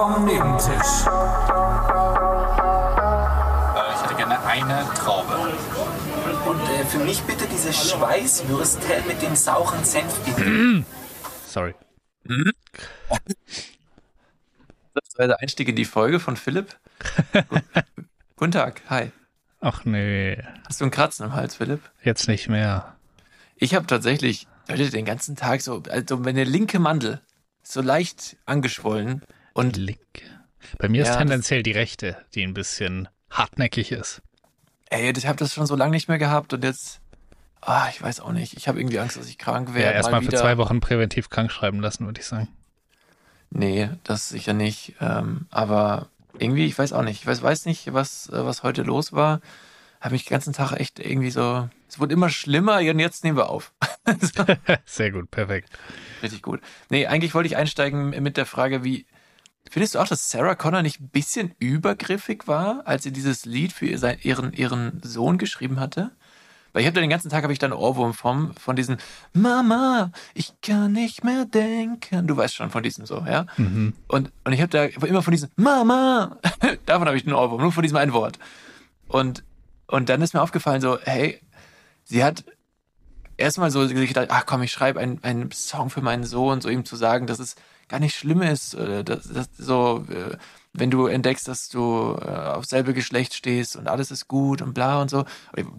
vom Nebentisch. Äh, Ich hätte gerne eine Traube. Und äh, für mich bitte diese Schweißwürstel mit dem sauren Senf, bitte. Sorry. Das war der Einstieg in die Folge von Philipp. Gu- Guten Tag, hi. Ach nee, Hast du einen Kratzen im Hals, Philipp? jetzt nicht mehr. Ich habe tatsächlich Leute, den ganzen Tag so, also meine linke Mandel so leicht angeschwollen und Link. Bei mir ist Ja, das- tendenziell die rechte, die ein bisschen hartnäckig ist. ey, ich habe das schon so lange nicht mehr gehabt und jetzt, ah, ich weiß auch nicht, ich habe irgendwie Angst, dass ich krank Ja, werde. erstmal für zwei Wochen präventiv krank schreiben lassen, würde ich sagen. Nee, das sicher nicht. Ähm, aber irgendwie, ich weiß auch nicht. Ich weiß, weiß nicht, was, äh, was heute los war. Habe mich den ganzen Tag echt irgendwie so. Es wurde immer schlimmer und jetzt nehmen wir auf. so, Sehr gut, perfekt. richtig gut. Nee, eigentlich wollte ich einsteigen mit der Frage, wie. Findest du auch, dass Sarah Connor nicht ein bisschen übergriffig war, als sie dieses Lied für ihren, ihren Sohn geschrieben hatte? Weil ich habe da den ganzen Tag habe ich dann Ohrwurm vom, von diesen Mama, ich kann nicht mehr denken. Du weißt schon von diesem so, ja? Mhm. Und, und ich habe da immer von diesem Mama, davon habe ich einen Ohrwurm, nur von diesem einen Wort. Und, und dann ist mir aufgefallen so, hey, sie hat erstmal so gedacht, ach komm, ich schreibe einen, einen Song für meinen Sohn, so ihm zu sagen, dass es gar nicht schlimm ist, oder dass, dass so, äh, wenn du entdeckst, dass du äh, auf selbe Geschlecht stehst und alles ist gut und bla und so,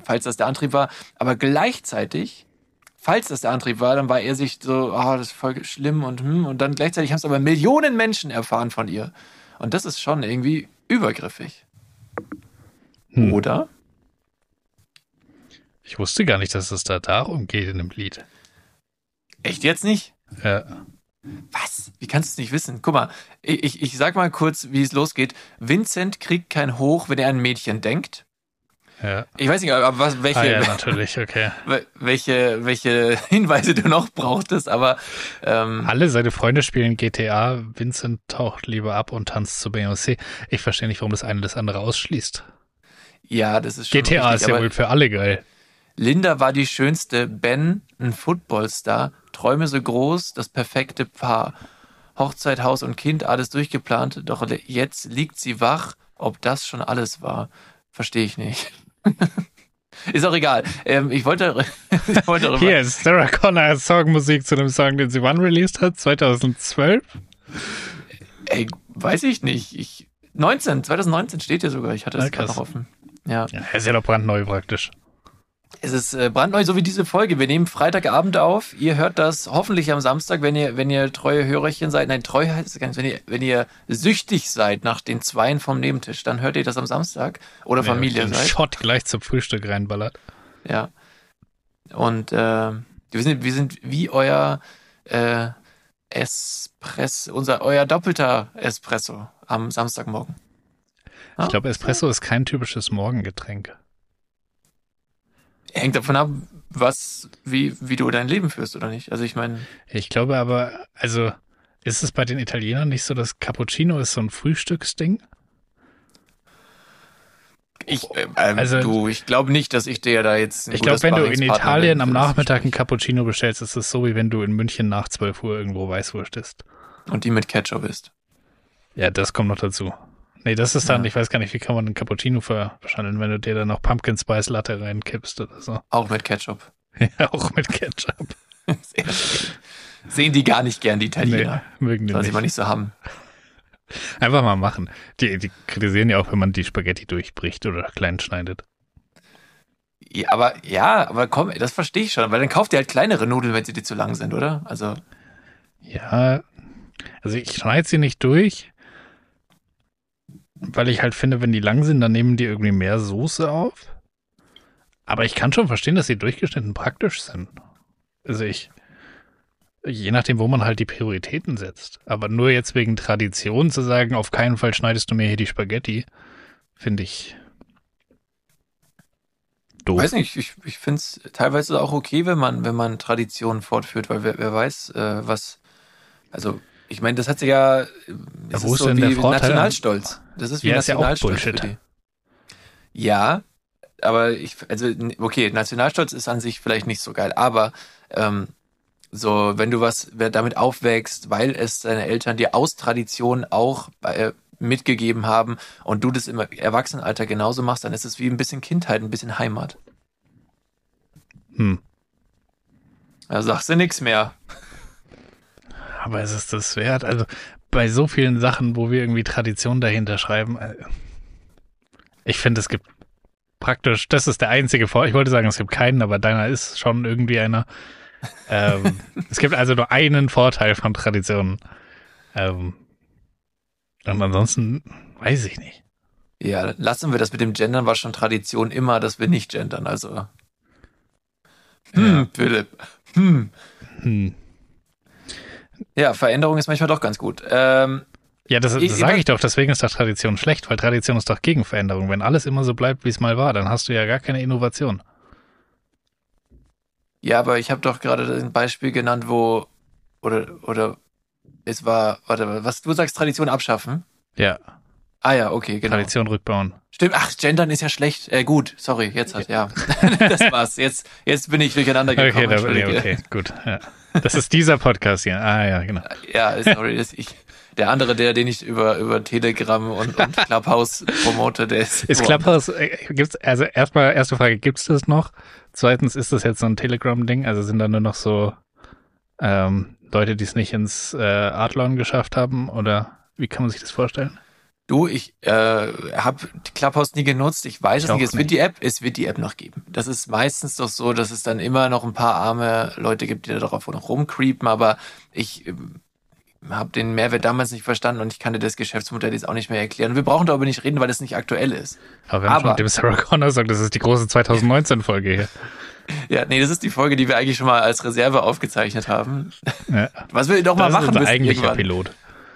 falls das der Antrieb war, aber gleichzeitig falls das der Antrieb war, dann war er sich so, ah, das ist voll schlimm und hm, und dann gleichzeitig haben es aber Millionen Menschen erfahren von ihr. Und das ist schon irgendwie übergriffig. Hm. Oder? Ich wusste gar nicht, dass es da darum geht in dem Lied. Echt jetzt nicht? Ja. Was? Wie kannst du es nicht wissen? Guck mal, ich, ich, sag mal kurz, wie es losgeht. Vincent kriegt kein Hoch, wenn er an ein Mädchen denkt. ja. Ich weiß nicht, aber was, welche, Ah ja, natürlich, okay. wel- welche, welche Hinweise du noch brauchtest, aber ähm, Alle seine Freunde spielen GTA, Vincent taucht lieber ab und tanzt zu Beyoncé. Ich verstehe nicht, warum das eine das andere ausschließt. ja, das ist schon GTA richtig, ist ja wohl für alle geil. Linda war die schönste, Ben ein Footballstar, Träume so groß, das perfekte Paar. Hochzeit, Haus und Kind, alles durchgeplant, doch jetzt liegt sie wach, ob das schon alles war. Verstehe ich nicht. Ist auch egal. Ähm, ich wollte, ich wollte. Hier ist Sarah Connor Songmusik zu einem Song, den sie wann released hat? 2012? Ey, weiß ich nicht. Ich, 19, 2019 steht hier sogar. Ich hatte Ah, es gerade krass. noch offen. Ja. Ja, ist ja doch brandneu praktisch. Es ist äh, brandneu, so wie diese Folge. Wir nehmen Freitagabend auf. Ihr hört das hoffentlich am Samstag, wenn ihr, wenn ihr treue Hörerchen seid. Nein, treu heißt es gar nicht. Wenn ihr, wenn ihr süchtig seid nach den Zweien vom Nebentisch, dann hört ihr das am Samstag. Oder Familie Den seid. Shot gleich zum Frühstück reinballert. Ja. Und äh, wir, sind, wir sind wie euer äh, Espresso, unser, euer doppelter Espresso am Samstagmorgen. Ah. Ich glaube, Espresso ist kein typisches Morgengetränk. Hängt davon ab, was, wie, wie du dein Leben führst, oder nicht? Also ich meine, Ich glaube aber, also ist es bei den Italienern nicht so, dass Cappuccino ist so ein Frühstücksding? ich, äh, ähm, Also- du, ich glaube nicht, dass ich dir da jetzt ein Ich glaube, wenn du in Italien bin am Nachmittag ein. Cappuccino bestellst, ist es so, wie wenn du in München nach 12 Uhr irgendwo Weißwurst isst. Und die mit Ketchup ist. Ja, das kommt noch dazu. Nee, das ist dann, Ja. ich weiß gar nicht, wie kann man einen Cappuccino verschandeln, wenn du dir dann noch Pumpkin Spice Latte reinkippst oder so. Auch mit Ketchup. Ja, auch mit Ketchup. Sehen die gar nicht gern, die Italiener. Nee, mögen die Sollen sie mal nicht so haben. Einfach mal machen. Die, die kritisieren ja auch, wenn man die Spaghetti durchbricht oder klein schneidet. Ja, aber ja, aber komm, das verstehe ich schon, weil dann kauft ihr halt kleinere Nudeln, wenn sie dir zu lang sind, oder? Also, Ja, also ich schneide sie nicht durch, weil ich halt finde, wenn die lang sind, dann nehmen die irgendwie mehr Soße auf. Aber ich kann schon verstehen, dass sie durchgeschnitten praktisch sind. Also ich, je nachdem, wo man halt die Prioritäten setzt. Aber nur jetzt wegen Tradition zu sagen, auf keinen Fall schneidest du mir hier die Spaghetti, finde ich doof. weiß nicht, ich, ich finde es teilweise auch okay, wenn man, wenn man Traditionen fortführt, weil wer, wer weiß, äh, was, also, ich meine, das hat sich ja, das wo ist ist so denn der Vorteil? Nationalstolz. Das ist wie Ja, ist ja auch Nationalstolz Bullshit. Ja, aber ich, also, okay, Nationalstolz ist an sich vielleicht nicht so geil, aber ähm, So, wenn du was damit aufwächst, weil es deine Eltern dir aus Tradition auch äh, mitgegeben haben und du das im Erwachsenenalter genauso machst, dann ist es wie ein bisschen Kindheit, ein bisschen Heimat. Hm. Da sagst du nichts mehr. Aber ist es das wert? Also bei so vielen Sachen, wo wir irgendwie Tradition dahinter schreiben, äh, ich finde, es gibt praktisch, das ist der einzige Vor. Ich wollte sagen, es gibt keinen, aber deiner ist schon irgendwie einer. ähm, es gibt also nur einen Vorteil von Traditionen. Ähm, und ansonsten weiß ich nicht. Ja, lassen wir das mit dem Gendern, war schon Tradition immer, dass wir nicht gendern. Also. Hm, Ja. Philipp. Hm. Hm. Ja, Veränderung ist manchmal doch ganz gut. Ähm, Ja, das, das sage ich doch, deswegen ist doch Tradition schlecht, weil Tradition ist doch gegen Veränderung. Wenn alles immer so bleibt, wie es mal war, dann hast du ja gar keine Innovation. ja, aber ich habe doch gerade ein Beispiel genannt, wo oder oder es war, warte, was du sagst, Tradition abschaffen. Ja, Ah ja, okay, genau. Tradition rückbauen. Stimmt, ach, gendern ist ja schlecht. Äh, gut, sorry, jetzt hat, ja. das war's. Jetzt, jetzt bin ich durcheinander Okay, gekommen. da, nee, okay, gut. Ja. Das ist dieser Podcast hier. Ah ja, genau. Ja, sorry, das ich. Der andere, der, den ich über, über Telegram und, und Clubhouse promote, der ist. Ist Clubhouse, äh, gibt's, also erstmal, erste Frage, gibt's das noch? Zweitens, ist das jetzt so ein Telegram-Ding? Also sind da nur noch so ähm, Leute, die es nicht ins äh, Adlon geschafft haben? Oder wie kann man sich das vorstellen? Du, ich äh, habe Clubhouse nie genutzt. Ich weiß Ich es nicht. Es wird nicht. die App, es wird die App noch geben. Das ist meistens doch so, dass es dann immer noch ein paar arme Leute gibt, die da drauf noch rumcreepen. Aber ich ähm, habe den Mehrwert damals nicht verstanden und ich kann dir das Geschäftsmodell jetzt auch nicht mehr erklären. Wir brauchen darüber nicht reden, weil es nicht aktuell ist. Aber wenn man Aber- schon mit dem Sarah Connor sagt, das ist die große 2019-Folge hier. Ja, nee, das ist die Folge, die wir eigentlich schon mal als Reserve aufgezeichnet haben. Ja, Was wir doch mal das machen ist unser müssen eigentlicher irgendwann. Pilot.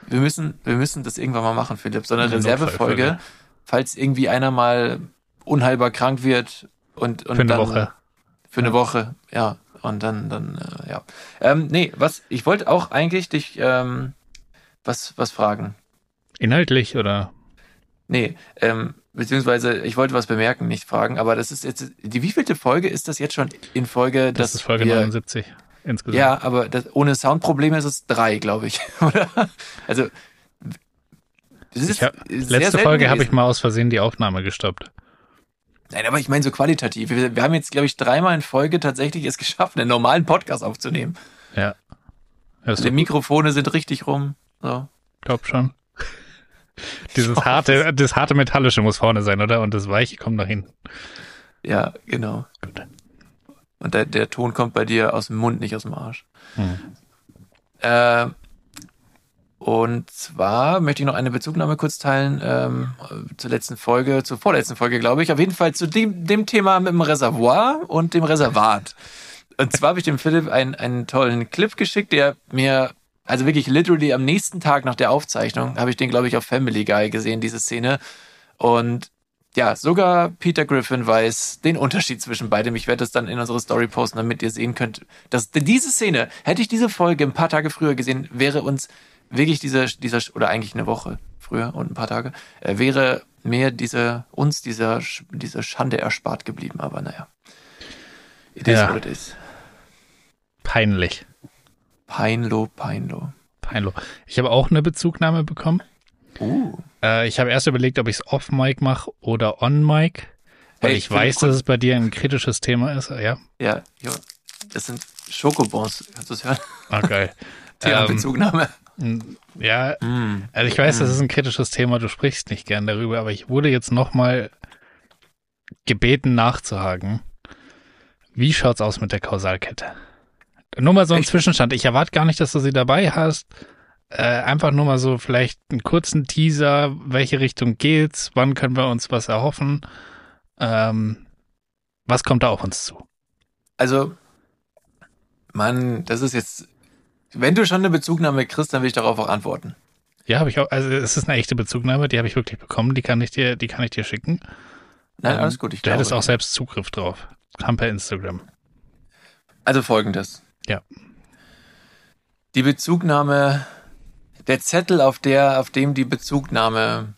Wir müssen, wir müssen das irgendwann mal machen, Philipp. So eine Reservefolge, falls irgendwie einer mal unheilbar krank wird und, und Für eine dann, Woche. Für eine Woche, ja. Und dann, dann, äh, ja. Ähm, nee, was, ich wollte auch eigentlich dich ähm, was, was fragen. Inhaltlich oder? Nee, ähm, beziehungsweise ich wollte was bemerken, nicht fragen, aber das ist jetzt, die wievielte Folge ist das jetzt schon in Folge? Das dass ist Folge wir, 79 insgesamt. Ja, aber das, ohne Soundprobleme ist es drei, glaube ich, oder? Also, hab, letzte Folge habe ich mal aus Versehen die Aufnahme gestoppt. Nein, aber ich meine so qualitativ. Wir, wir haben jetzt, glaube ich, dreimal in Folge tatsächlich es geschafft, einen normalen Podcast aufzunehmen. Ja. Hörst Die? Mikrofone sind richtig rum. So. Glaub schon. Dieses harte, das harte Metallische muss vorne sein, oder? Und das Weiche kommt nach hinten. Ja, genau. Gut. Und der, der Ton kommt bei dir aus dem Mund, nicht aus dem Arsch. Hm. Äh, und zwar möchte ich noch eine Bezugnahme kurz teilen ähm, zur letzten Folge, zur vorletzten Folge, glaube ich. Auf jeden Fall zu dem, dem Thema mit dem Reservoir und dem Reservat. Und zwar habe ich dem Philipp einen, einen tollen Clip geschickt, der mir, also wirklich literally am nächsten Tag nach der Aufzeichnung, habe ich den, glaube ich, auf Family Guy gesehen, diese Szene. Und ja, sogar Peter Griffin weiß den Unterschied zwischen beidem. Ich werde das dann in unsere Story posten, damit ihr sehen könnt, dass diese Szene, hätte ich diese Folge ein paar Tage früher gesehen, wäre uns wirklich dieser, dieser, oder eigentlich eine Woche früher und ein paar Tage, äh, wäre mir diese, uns dieser, Sch- diese Schande erspart geblieben. Aber naja. It is Ja. what it is. Peinlich. Peinlo, peinlo. Peinlich. Ich habe auch eine Bezugnahme bekommen. Uh. Äh, ich habe erst überlegt, ob ich es off-Mic mache oder on-Mic, weil Hey, ich weiß, dass es bei dir ein kritisches Thema ist. Ja, Ja, ja. Das sind Schokobons. Kannst du es hören? ah, geil. Thema Ähm, Bezugnahme. ja, Mm. also ich weiß, das ist ein kritisches Thema, du sprichst nicht gern darüber, aber ich wurde jetzt nochmal gebeten nachzuhaken. Wie schaut's aus mit der Kausalkette? Nur mal so ein Echt? Zwischenstand. Ich erwarte gar nicht, dass du sie dabei hast. Äh, einfach nur mal so vielleicht einen kurzen Teaser. Welche Richtung geht's? Wann können wir uns was erhoffen? Ähm, was kommt da auf uns zu? Also, Mann, das ist jetzt. Wenn du schon eine Bezugnahme kriegst, dann will ich darauf auch antworten. Ja, habe ich auch. Also es ist eine echte Bezugnahme, die habe ich wirklich bekommen. Die kann ich dir, die kann ich dir schicken. Nein, Ähm, alles gut. Ich Du hättest glaube. auch selbst Zugriff drauf. Kam per Instagram. Also folgendes. Ja. Die Bezugnahme, der Zettel, auf der, auf dem die Bezugnahme,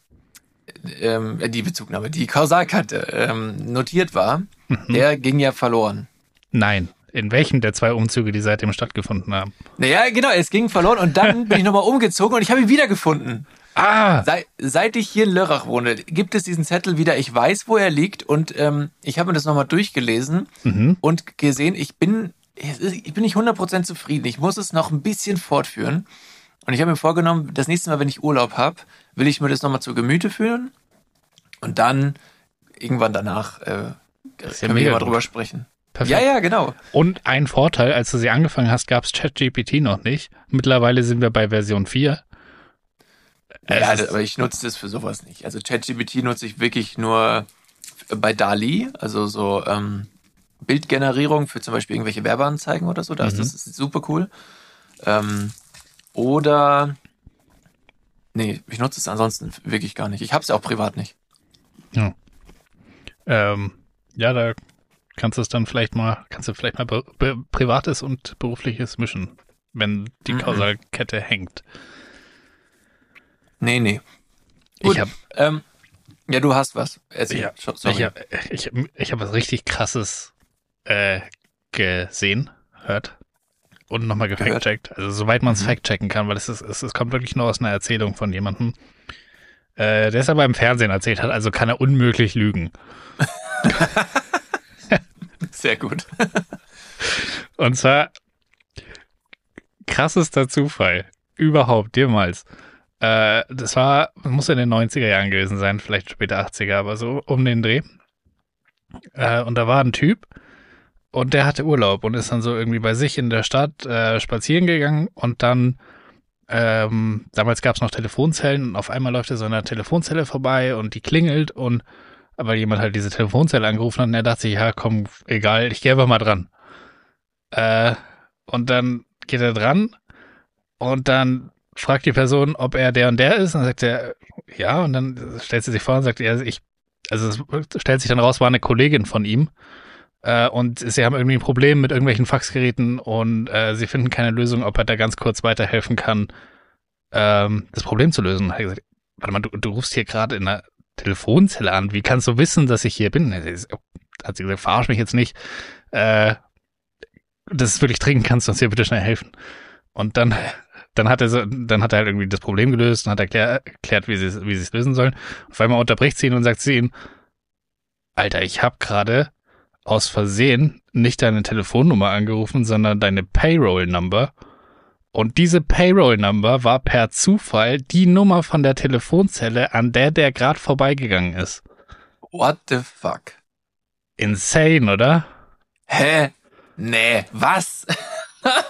ähm, äh, die Bezugnahme, die Kausalkarte ähm, notiert war, Mhm. der ging ja verloren. Nein, In welchem der zwei Umzüge, die seitdem stattgefunden haben? Naja, genau, es ging verloren und dann bin ich nochmal umgezogen und ich habe ihn wiedergefunden. Ah! Seit, seit ich hier in Lörrach wohne, gibt es diesen Zettel wieder. Ich weiß, wo er liegt und ähm, ich habe mir das nochmal durchgelesen Mhm. und gesehen, ich bin, ich bin nicht 100% zufrieden. Ich muss es noch ein bisschen fortführen. Und ich habe mir vorgenommen, das nächste Mal, wenn ich Urlaub habe, will ich mir das nochmal zu Gemüte führen und dann irgendwann danach äh, ist ja können wir mal drüber sprechen. Perfekt. Ja, ja, genau. Und ein Vorteil, als du sie angefangen hast, gab es ChatGPT noch nicht. Mittlerweile sind wir bei Version 4. Es Ja, das, aber ich nutze das für sowas nicht. Also ChatGPT nutze ich wirklich nur bei DALI, also so ähm, Bildgenerierung für zum Beispiel irgendwelche Werbeanzeigen oder so. Das, Mhm. das ist super cool. Ähm, oder nee, ich nutze es ansonsten wirklich gar nicht. Ich habe es ja auch privat nicht. Ähm, ja, da kannst du es dann vielleicht mal, kannst du vielleicht mal Privates und Berufliches mischen, wenn die Mhm. Kausalkette hängt. Nee, nee. Gut. Ich habe Ähm, ja, du hast was. Erzähl. Ja, Sorry. ich hab, ich, ich hab was richtig krasses äh, gesehen, hört und nochmal gefact-checkt. Also soweit man es Mhm. fact-checken kann, weil es, ist, es, es kommt wirklich nur aus einer Erzählung von jemandem, äh, der es aber im Fernsehen erzählt hat, also kann er unmöglich lügen. Sehr gut. Und zwar krassester Zufall überhaupt jemals. Äh, das war, muss in den 90er Jahren gewesen sein, vielleicht später 80er, aber so um den Dreh. Äh, und da war ein Typ und der hatte Urlaub und ist dann so irgendwie bei sich in der Stadt äh, spazieren gegangen und dann ähm, damals gab es noch Telefonzellen und auf einmal läuft er so einer Telefonzelle vorbei und die klingelt und aber jemand halt diese Telefonzelle angerufen hat und er dachte sich, ja komm, egal, ich gehe einfach mal dran. Äh, und dann geht er dran und dann fragt die Person, ob er der und der ist. Und dann sagt er, ja. Und dann stellt sie sich vor und sagt, ja, ich, also es stellt sich dann raus, war eine Kollegin von ihm. Äh, und sie haben irgendwie ein Problem mit irgendwelchen Faxgeräten und äh, sie finden keine Lösung, ob er da ganz kurz weiterhelfen kann, ähm, das Problem zu lösen. Hat er gesagt, warte mal, du, du rufst hier gerade in einer Telefonzelle an. Wie kannst du wissen, dass ich hier bin? Hat sie gesagt, verarsch mich jetzt nicht. Äh, das ist wirklich dringend, kannst du uns hier bitte schnell helfen? Und dann, dann hat er so, dann hat er halt irgendwie das Problem gelöst und hat erklär, erklärt, wie sie, wie sie es lösen sollen. Auf einmal unterbricht sie ihn und sagt sie ihm, Alter, ich habe gerade aus Versehen nicht deine Telefonnummer angerufen, sondern deine Payroll-Number. Und diese Payroll-Number war per Zufall die Nummer von der Telefonzelle, an der der gerade vorbeigegangen ist. What the fuck? Insane, oder? Hä? Nee, was?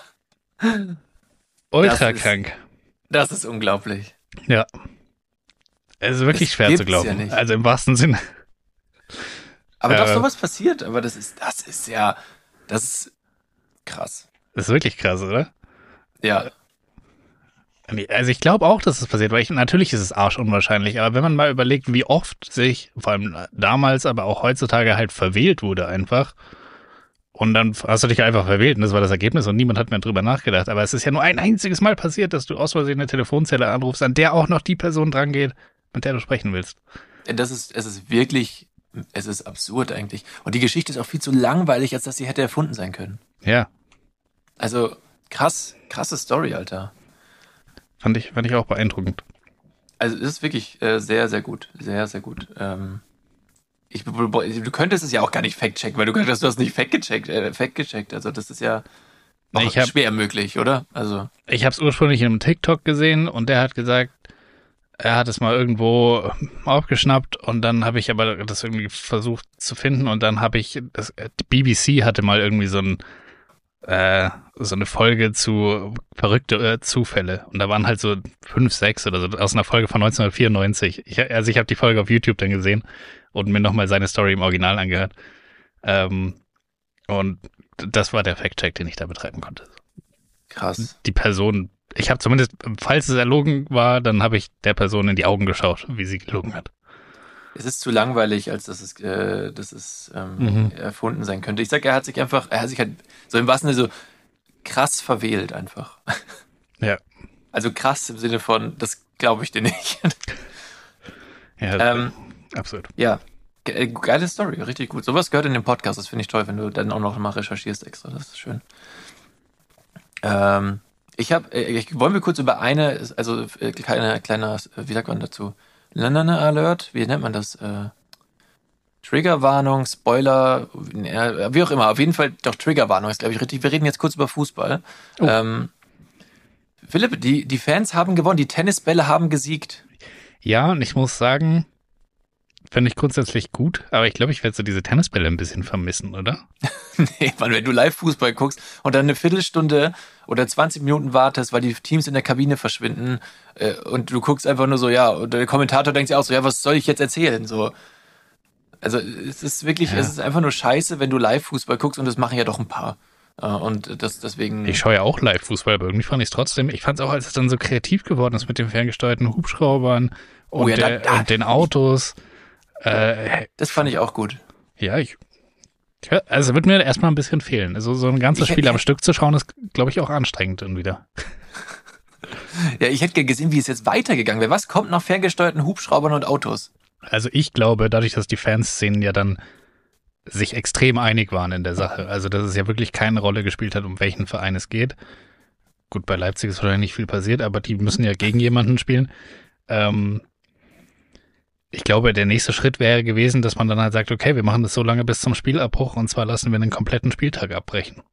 Ultra Das ist- krank. Das ist unglaublich. Ja. Es ist wirklich Das schwer zu ja glauben. nicht. also im wahrsten Sinne. Aber Äh. doch sowas passiert, aber das ist, das ist ja, das ist krass. Das ist wirklich krass, oder? Ja. Also ich glaube auch, dass es passiert, weil ich, natürlich ist es arschunwahrscheinlich, aber wenn man mal überlegt, wie oft sich, vor allem damals, aber auch heutzutage halt verwählt wurde einfach, und dann hast du dich einfach verwählt und das war das Ergebnis und niemand hat mehr drüber nachgedacht. Aber es ist ja nur ein einziges Mal passiert, dass du aus Versehen eine Telefonzelle anrufst, an der auch noch die Person dran geht, mit der du sprechen willst. Das ist, es ist wirklich, es ist absurd eigentlich. Und die Geschichte ist auch viel zu langweilig, als dass sie hätte erfunden sein können. Ja, Also, krass, krasse Story, Alter. fand ich, fand ich auch beeindruckend. Also, es ist wirklich äh, sehr, sehr gut. Sehr, sehr gut. Ähm, ich, du könntest es ja auch gar nicht fact-checken, weil du könntest, du hast nicht fact-gecheckt, äh, fact-gecheckt. Also, das ist ja auch Ich hab- schwer möglich, oder? Also, Ich habe es ursprünglich in einem TikTok gesehen und der hat gesagt, er hat es mal irgendwo aufgeschnappt und dann habe ich aber das irgendwie versucht zu finden und dann habe ich, das, äh, die BBC hatte mal irgendwie so ein äh, so eine Folge zu verrückte äh, Zufälle und da waren halt so fünf, sechs oder so aus einer Folge von 1994. Ich, also ich habe die Folge auf YouTube dann gesehen und mir nochmal seine Story im Original angehört. Ähm, und das war der Fact-Check, den ich da betreiben konnte krass. die Person, ich habe zumindest, falls es erlogen war, dann habe ich der Person in die Augen geschaut, wie sie gelogen hat. Es ist zu langweilig, als dass es, äh, dass es ähm, Mhm. erfunden sein könnte. Ich sag, er hat sich einfach, er hat sich halt so im wahrsten Sinne so krass verwählt einfach. Ja. Also krass im Sinne von, das glaube ich dir nicht. Ja, ähm, absolut. ja, Ge- Geile Story, richtig gut. Sowas gehört in den Podcast, das finde ich toll, wenn du dann auch noch mal recherchierst extra, das ist schön. Ähm, ich habe, äh, wollen wir kurz über eine, also äh, kleiner, kleiner, wie sagt man dazu? Lanana Alert, wie nennt man das? Äh, Triggerwarnung, Spoiler, wie auch immer. Auf jeden Fall doch Triggerwarnung ist, glaube ich, richtig. Wir reden jetzt kurz über Fußball. Oh. Ähm, Philipp, die, die Fans haben gewonnen, die Tennisbälle haben gesiegt. Ja, und ich muss sagen, finde ich grundsätzlich gut, aber ich glaube, ich werde so diese Tennisbälle ein bisschen vermissen, oder? Nee, Mann, wenn du Live-Fußball guckst und dann eine Viertelstunde oder 20 Minuten wartest, weil die Teams in der Kabine verschwinden äh, und du guckst einfach nur so, ja, und der Kommentator denkt sich auch so, ja, was soll ich jetzt erzählen? So. Also es ist wirklich, Ja. es ist einfach nur scheiße, wenn du Live-Fußball guckst und das machen ja doch ein paar. Äh, und das deswegen. Ich schaue ja auch Live-Fußball, aber irgendwie fand ich es trotzdem. Ich fand es auch, als es dann so kreativ geworden ist mit den ferngesteuerten Hubschraubern und, Oh ja, da- der, da- und den Autos. Äh, das fand ich auch gut. ja, ich. Also wird mir erstmal ein bisschen fehlen. Also so ein ganzes Ich- Spiel am Stück zu schauen, ist, glaube ich, auch anstrengend dann wieder. Ja, ich hätte gerne gesehen, wie es jetzt weitergegangen wäre. Was kommt nach ferngesteuerten Hubschraubern und Autos? Also ich glaube, dadurch, dass die Fanszenen ja dann sich extrem einig waren in der Sache, also dass es ja wirklich keine Rolle gespielt hat, um welchen Verein es geht. Gut, bei Leipzig ist wahrscheinlich nicht viel passiert, aber die müssen ja gegen jemanden spielen. Ähm, ich glaube, der nächste Schritt wäre gewesen, dass man dann halt sagt, okay, wir machen das so lange bis zum Spielabbruch und zwar lassen wir einen kompletten Spieltag abbrechen.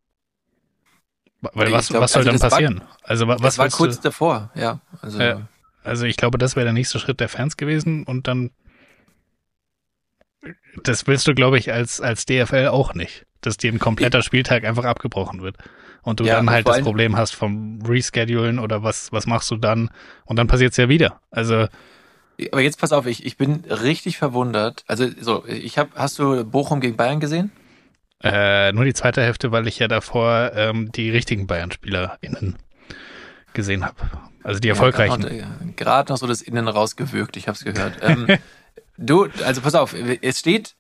Weil was, glaub, was soll also dann das war- passieren? also wa- Das was war willst du- kurz davor, ja. Also, Ja. Also ich glaube, das wäre der nächste Schritt der Fans gewesen und dann das willst du, glaube ich, als, als DFL auch nicht, dass dir ein kompletter Spieltag einfach abgebrochen wird. Und du Ja, dann halt das Problem hast vom Reschedulen oder was, was machst du dann? Und dann passiert's ja wieder. Also, Aber jetzt pass auf, ich, ich bin richtig verwundert. Also so, ich habe, hast du Bochum gegen Bayern gesehen? äh, nur die zweite Hälfte, weil ich ja davor ähm, die richtigen Bayern-SpielerInnen gesehen habe. Also die erfolgreichen. Ja, Gerade noch, gerade noch so das Innen rausgewürgt, ich habe es gehört. ähm, du, also pass auf, es steht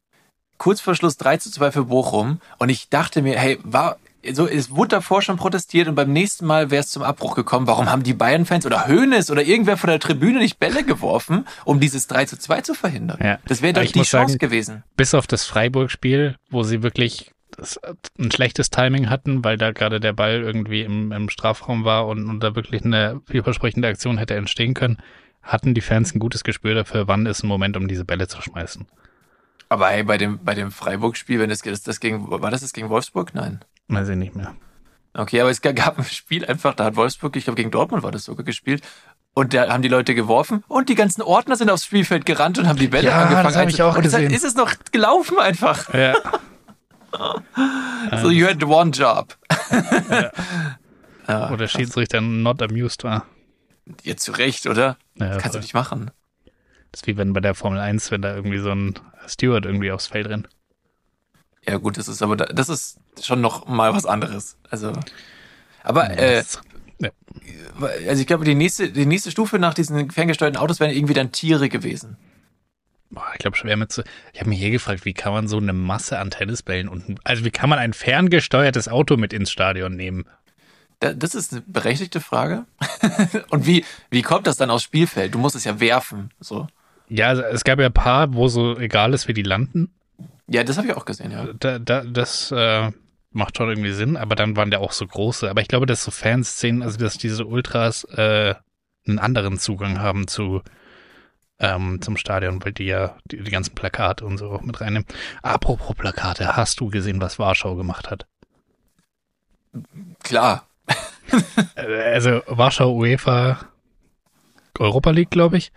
kurz vor Schluss 3 zu 2 für Bochum und ich dachte mir, hey, war, so, es wurde davor schon protestiert und beim nächsten Mal wäre es zum Abbruch gekommen. Warum haben die Bayern-Fans oder Hoeneß oder irgendwer von der Tribüne nicht Bälle geworfen, um dieses 3 zu 2 zu verhindern? Ja. Das wäre doch die Chance sagen, gewesen. bis auf das Freiburg-Spiel, wo sie wirklich ein schlechtes Timing hatten, weil da gerade der Ball irgendwie im, im Strafraum war und, und da wirklich eine vielversprechende Aktion hätte entstehen können, hatten die Fans ein gutes Gespür dafür, wann ist ein Moment, um diese Bälle zu schmeißen. Aber hey, bei dem, bei dem Freiburg-Spiel, wenn das, das, das gegen, war das das gegen Wolfsburg? Nein. Weiß ich nicht mehr. Okay, aber es gab ein Spiel einfach, da hat Wolfsburg, ich glaube gegen Dortmund war das sogar gespielt. Und da haben die Leute geworfen und die ganzen Ordner sind aufs Spielfeld gerannt und haben die Bälle Ja, angefangen. das hab ich auch und deshalb ist es noch gelaufen einfach. Ja. So, you had one job. Ja, Oder Schiedsrichter not amused war. Jetzt zu Recht, oder? Ja, Kannst du voll. nicht machen. das ist wie wenn bei der Formel 1, wenn da irgendwie so ein Steward irgendwie aufs Feld rennt. Ja gut, das ist aber, da- das ist schon noch mal was anderes. Also, aber, äh, ja. also ich glaube, die nächste, die nächste Stufe nach diesen ferngesteuerten Autos wären irgendwie dann Tiere gewesen. Boah, ich glaube, schwer mit zu. Ich habe mich hier gefragt, wie kann man so eine Masse an Tennisbällen und also wie kann man ein ferngesteuertes Auto mit ins Stadion nehmen? Da, das ist eine berechtigte Frage. Und wie, wie kommt das dann aufs Spielfeld? Du musst es ja werfen. So. Ja, also es gab ja ein paar, wo so egal ist, wie die landen. Ja, das habe ich auch gesehen, ja. Da, da, das äh, macht schon irgendwie Sinn, aber dann waren da auch so große. Aber ich glaube, dass so Fanszenen, also dass diese Ultras äh, einen anderen Zugang haben zu ähm, zum Stadion, weil die ja die, die ganzen Plakate und so auch mit reinnehmen. Apropos Plakate, hast du gesehen, was Warschau gemacht hat? Klar. Äh, Also Warschau UEFA Europa League, glaube ich,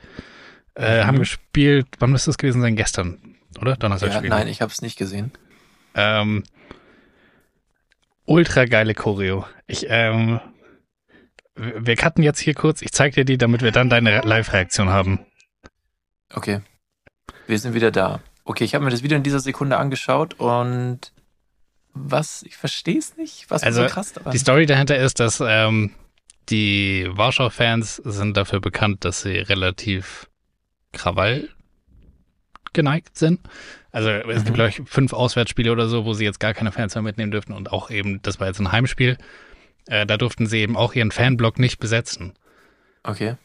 äh, Mhm. haben gespielt. Wann müsste es gewesen sein? Gestern, oder? Donnerstag Ja, nein, ich habe es nicht gesehen. Ähm, ultra geile Choreo. Ich, ähm, wir cutten jetzt hier kurz. Ich zeig dir die, damit wir dann deine Live-Reaktion haben. Okay. Wir sind wieder da. Okay, ich habe mir das Video in dieser Sekunde angeschaut und was? Ich verstehe es nicht. Was Also, ist so krass daran? Die Story dahinter ist, dass ähm, die Warschau-Fans sind dafür bekannt, dass sie relativ Krawall geneigt sind. Also es Mhm. gibt, glaube ich, fünf Auswärtsspiele oder so, wo sie jetzt gar keine Fans mehr mitnehmen dürfen und auch eben, das war jetzt ein Heimspiel, äh, da durften sie eben auch ihren Fanblock nicht besetzen. Okay.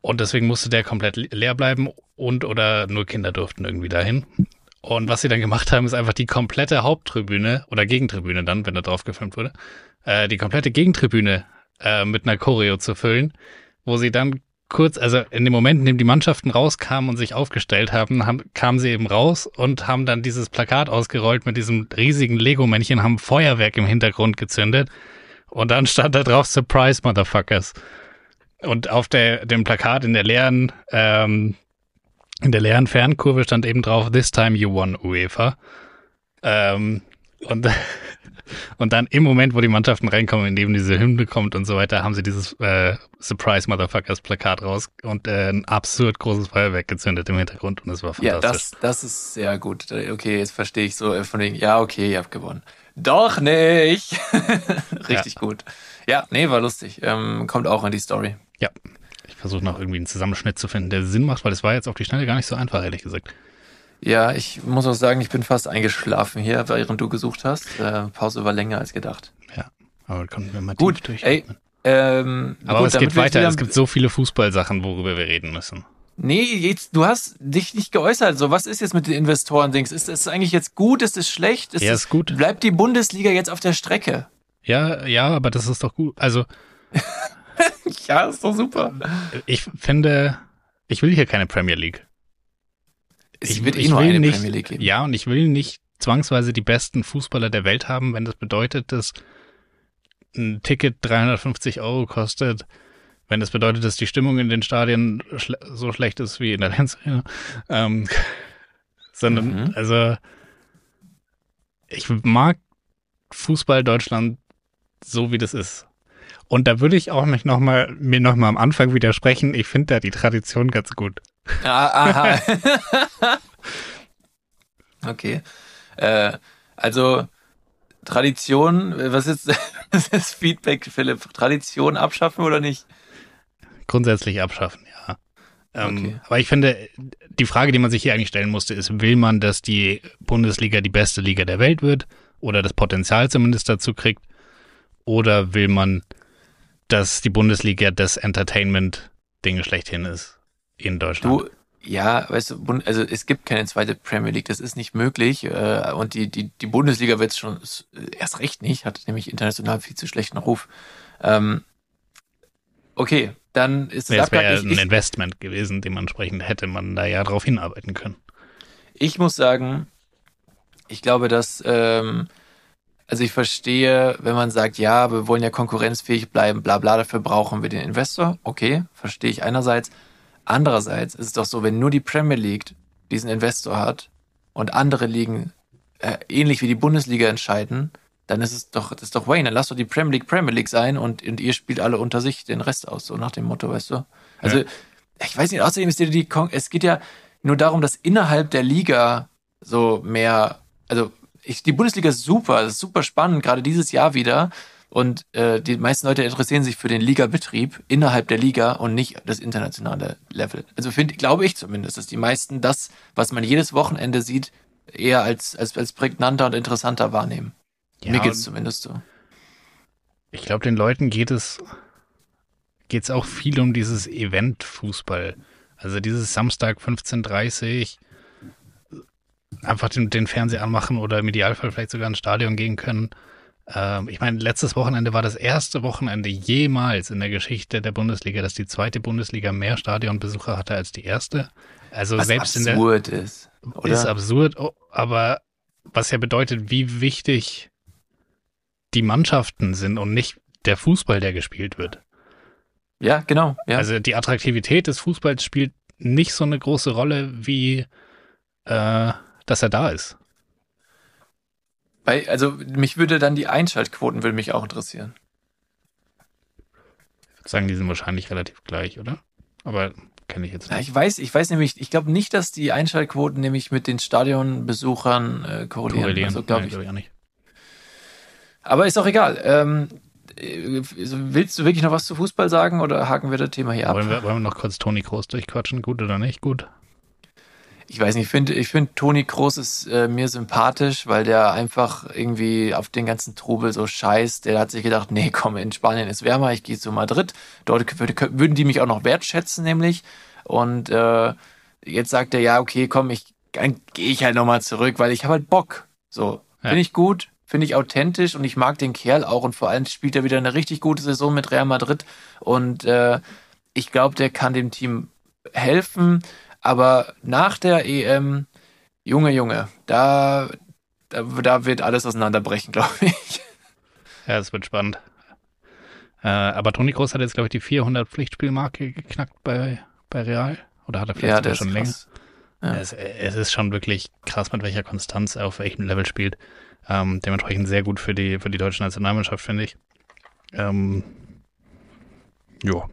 Und deswegen musste der komplett le- leer bleiben und oder nur Kinder durften irgendwie dahin. Und was sie dann gemacht haben, ist einfach die komplette Haupttribüne oder Gegentribüne dann, wenn da drauf gefilmt wurde, äh, die komplette Gegentribüne äh, mit einer Choreo zu füllen, wo sie dann kurz, also in dem Moment, in dem die Mannschaften rauskamen und sich aufgestellt haben, haben kamen sie eben raus und haben dann dieses Plakat ausgerollt mit diesem riesigen Lego-Männchen, haben Feuerwerk im Hintergrund gezündet und dann stand da drauf Surprise Motherfuckers. Und auf der, dem Plakat in der leeren, ähm, in der leeren Fernkurve stand eben drauf This time you won UEFA. Ähm, und Und dann im Moment, wo die Mannschaften reinkommen, in dem diese Hymne kommt und so weiter, haben sie dieses äh, Surprise Motherfuckers Plakat raus und äh, ein absurd großes Feuerwerk gezündet im Hintergrund und das war fantastisch. Ja, das, das ist sehr gut. Okay, jetzt verstehe ich so äh, von wegen, ja, okay, ihr habt gewonnen. Doch nicht. Richtig ja. gut. Ja, nee, war lustig. Ähm, kommt auch in die Story. Ja. Ich versuche noch irgendwie einen Zusammenschnitt zu finden, der Sinn macht, weil es war jetzt auf die Schnelle gar nicht so einfach, ehrlich gesagt. Ja, ich muss auch sagen, ich bin fast eingeschlafen hier, während du gesucht hast. Äh, Pause war länger als gedacht. Ja, aber konnten wir mal gut durch. Ey, ähm, aber gut, es geht weiter. Es gibt so viele Fußballsachen, worüber wir reden müssen. Nee, jetzt, du hast dich nicht geäußert. So, was ist jetzt mit den Investoren-Dings? Ist es eigentlich jetzt gut? Ist es schlecht? Ist ja, ist gut. Bleibt die Bundesliga jetzt auf der Strecke? Ja, ja, aber das ist doch gut. Also. ja, ist doch super. Ich finde, ich will hier keine Premier League. Ich, wird eh nur eine nicht, Premier League geben. Ja, und ich will nicht zwangsweise die besten Fußballer der Welt haben, wenn das bedeutet, dass ein Ticket 350 Euro kostet, wenn das bedeutet, dass die Stimmung in den Stadien schle so schlecht ist wie in der Lenz. Ähm, sondern, mhm. also, ich mag Fußball Deutschland so, wie das ist. Und da würde ich auch mich noch mal, mir nochmal am Anfang widersprechen. Ich finde da die Tradition ganz gut. Ah, aha. okay. Äh, also Tradition, was ist, was ist Feedback, Philipp? Tradition abschaffen oder nicht? Grundsätzlich abschaffen, ja. Ähm, okay. Aber ich finde, die Frage, die man sich hier eigentlich stellen musste, ist, will man, dass die Bundesliga die beste Liga der Welt wird oder das Potenzial zumindest dazu kriegt? Oder will man, dass die Bundesliga das Entertainment-Ding schlechthin ist? In Deutschland. Du, ja, weißt du, also es gibt keine zweite Premier League, das ist nicht möglich. Äh, und die, die, die Bundesliga wird es schon erst recht nicht, hat nämlich international viel zu schlechten Ruf. Ähm, okay, dann ist es Das wäre ein Investment gewesen, dementsprechend hätte man da ja drauf hinarbeiten können. Ich muss sagen, ich glaube, dass, ähm, also ich verstehe, wenn man sagt, ja, wir wollen ja konkurrenzfähig bleiben, bla bla, dafür brauchen wir den Investor. Okay, verstehe ich einerseits. Andererseits ist es doch so, wenn nur die Premier League diesen Investor hat und andere Ligen äh, ähnlich wie die Bundesliga entscheiden, dann ist es doch, das ist doch Wayne, dann lass doch die Premier League Premier League sein und, und ihr spielt alle unter sich den Rest aus, so nach dem Motto, weißt du? Also, ja. ich weiß nicht, außerdem ist dir die, Kon es geht ja nur darum, dass innerhalb der Liga so mehr, also ich, die Bundesliga ist super, ist super spannend, gerade dieses Jahr wieder. Und äh, die meisten Leute interessieren sich für den Ligabetrieb innerhalb der Liga und nicht das internationale Level. Also finde, glaube ich zumindest, dass die meisten das, was man jedes Wochenende sieht, eher als, als, als prägnanter und interessanter wahrnehmen. Ja, Mir geht's zumindest so. Ich glaube, den Leuten geht es geht's auch viel um dieses Event-Fußball. Also dieses Samstag 15.30 einfach den, den Fernseher anmachen oder im Idealfall vielleicht sogar ins Stadion gehen können ähm, ich meine, letztes Wochenende war das erste Wochenende jemals in der Geschichte der Bundesliga, dass die zweite Bundesliga mehr Stadionbesucher hatte als die erste. Also was selbst absurd in der, ist. Oder? Ist absurd, oh, aber was ja bedeutet, wie wichtig die Mannschaften sind und nicht der Fußball, der gespielt wird. Ja, genau. Ja. Also die Attraktivität des Fußballs spielt nicht so eine große Rolle, wie äh, dass er da ist. Bei, also mich würde dann die Einschaltquoten würde mich auch interessieren. Ich würde sagen, die sind wahrscheinlich relativ gleich, oder? Aber kenne ich jetzt nicht. Ja, ich weiß, ich weiß nämlich, ich glaube nicht, dass die Einschaltquoten nämlich mit den Stadionbesuchern äh, korrelieren. korrelieren. Also glaube ich. Glaub ich nicht. Aber ist auch egal. Ähm, äh, willst du wirklich noch was zu Fußball sagen oder haken wir das Thema hier ab? Wollen wir, wollen wir noch kurz Toni Kroos durchquatschen? Gut oder nicht? Gut ich weiß nicht, ich finde, ich finde Toni Kroos ist äh, mir sympathisch, weil der einfach irgendwie auf den ganzen Trubel so scheißt. Der hat sich gedacht, nee, komm, in Spanien ist wärmer, ich gehe zu Madrid. Dort würden die mich auch noch wertschätzen, nämlich. Und äh, jetzt sagt er, ja, okay, komm, ich dann gehe ich halt nochmal zurück, weil ich habe halt Bock. So, Ja. finde ich gut, finde ich authentisch und ich mag den Kerl auch und vor allem spielt er wieder eine richtig gute Saison mit Real Madrid und äh, ich glaube, der kann dem Team helfen, aber nach der EM, Junge, Junge, da, da, da wird alles auseinanderbrechen, glaube ich. Ja, es wird spannend. Äh, aber Toni Kroos hat jetzt, glaube ich, die 400 Pflichtspielmarke geknackt bei, bei Real. Oder hat er vielleicht sogar der ist schon länger? Ja. Es, es ist schon wirklich krass, mit welcher Konstanz er auf welchem Level spielt. Ähm, dementsprechend sehr gut für die, für die deutsche Nationalmannschaft, finde ich. Ähm, jo.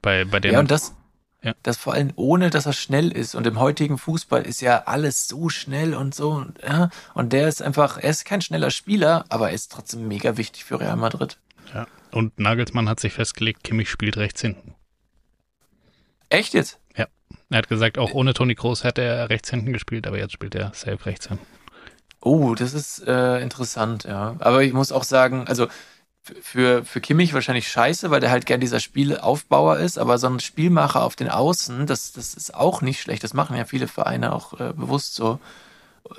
Bei, bei dem. Ja, und das, Ja. das vor allem ohne, dass er schnell ist. Und im heutigen Fußball ist ja alles so schnell und so. Und, ja, und der ist einfach, er ist kein schneller Spieler, aber er ist trotzdem mega wichtig für Real Madrid. ja. Und Nagelsmann hat sich festgelegt, Kimmich spielt rechts hinten. Echt jetzt? Er hat gesagt, auch ohne Toni Kroos hätte er rechts hinten gespielt, aber jetzt spielt er safe rechts hinten. Oh, das ist äh, interessant, ja. Aber ich muss auch sagen, also für, für Kimmich wahrscheinlich scheiße, weil der halt gern dieser Spielaufbauer ist, aber so ein Spielmacher auf den Außen, das, das ist auch nicht schlecht. Das machen ja viele Vereine auch äh, bewusst so.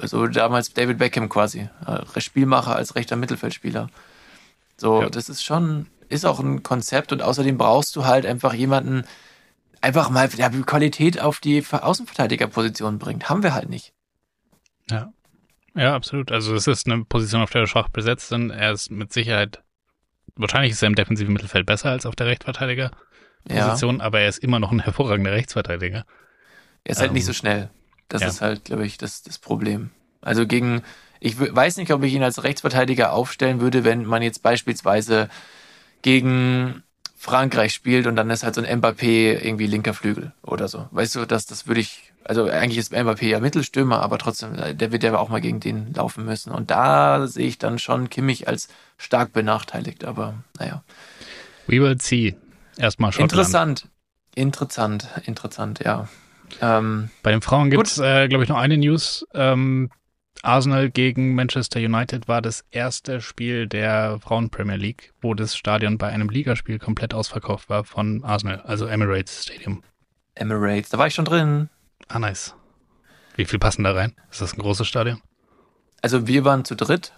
So damals David Beckham quasi. Äh, Spielmacher als rechter Mittelfeldspieler. So, Ja. das ist schon, ist auch ein Konzept und außerdem brauchst du halt einfach jemanden, einfach mal ja, Qualität auf die Ver- Außenverteidigerposition bringt. Haben wir halt nicht. Ja. Ja, absolut. Also es ist eine Position, auf der er schwach besetzt ist. Er ist mit Sicherheit, wahrscheinlich ist er im defensiven Mittelfeld besser als auf der Rechtsverteidigerposition, Ja. aber er ist immer noch ein hervorragender Rechtsverteidiger. Er ist halt Ähm, nicht so schnell. Das ja. ist halt, glaube ich, das, das Problem. Also gegen, ich weiß nicht, ob ich ihn als Rechtsverteidiger aufstellen würde, wenn man jetzt beispielsweise gegen Frankreich spielt und dann ist halt so ein Mbappé irgendwie linker Flügel oder so. Weißt du, das, das würde ich, also eigentlich ist Mbappé ja Mittelstürmer, aber trotzdem, äh, der wird ja auch mal gegen den laufen müssen. Und da sehe ich dann schon Kimmich als stark benachteiligt, aber naja. We will see. Erstmal Schottland. Interessant. Interessant, interessant, ja. Ähm, Bei den Frauen gibt es, äh, glaube ich, noch eine News. Ähm, Arsenal gegen Manchester United war das erste Spiel der Frauen Premier League, wo das Stadion bei einem Ligaspiel komplett ausverkauft war von Arsenal, also Emirates Stadium. Emirates, da war ich schon drin. Ah, nice. Wie viel passen da rein? Ist das ein großes Stadion? Also wir waren zu dritt.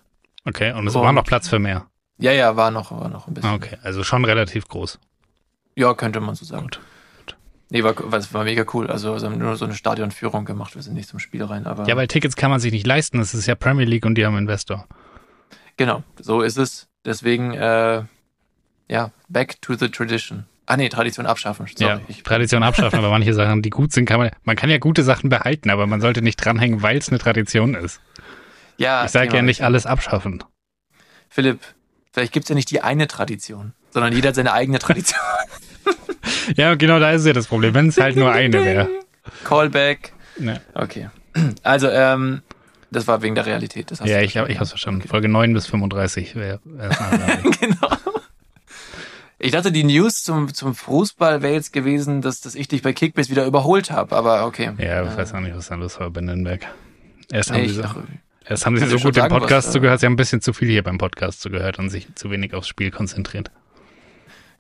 Okay, und es Und- war noch Platz für mehr. Ja, ja, war noch, war noch ein bisschen. Ah, Okay, also schon relativ groß. Ja, könnte man so sagen. Gut. Nee, war, war, war mega cool. Also wir haben nur so eine Stadionführung gemacht. Wir sind nicht zum Spiel rein, aber Ja, weil Tickets kann man sich nicht leisten. Das ist ja Premier League und die haben Investor. genau, so ist es. Deswegen, äh, ja, back to the tradition. Ah nee, Tradition abschaffen. Sorry, ja, Tradition abschaffen, aber manche Sachen, die gut sind, kann man. Man kann ja gute Sachen behalten, aber man sollte nicht dranhängen, weil es eine Tradition ist. ja, Ich sage ja Thema nicht alles abschaffen. Philipp, vielleicht gibt's ja nicht die eine Tradition, sondern jeder hat seine eigene Tradition. Ja, genau, da ist ja das Problem, wenn es halt nur eine wäre. Callback. Ja, Okay. Also, ähm, das war wegen der Realität. Ja ich, hab- ich hab's verstanden. Okay. Folge 9 bis 35 wäre wär genau. Ich dachte, die News zum, zum Fußball wäre jetzt gewesen, dass, dass ich dich bei Kickbase wieder überholt habe, aber okay. Ja, ich weiß auch nicht, was da los war bei Nürnberg. Erst haben Nee, sie, ach, erst haben sie so gut den sagen, was Podcast da- zugehört, sie haben ein bisschen zu viel hier beim Podcast zugehört und sich zu wenig aufs Spiel konzentriert.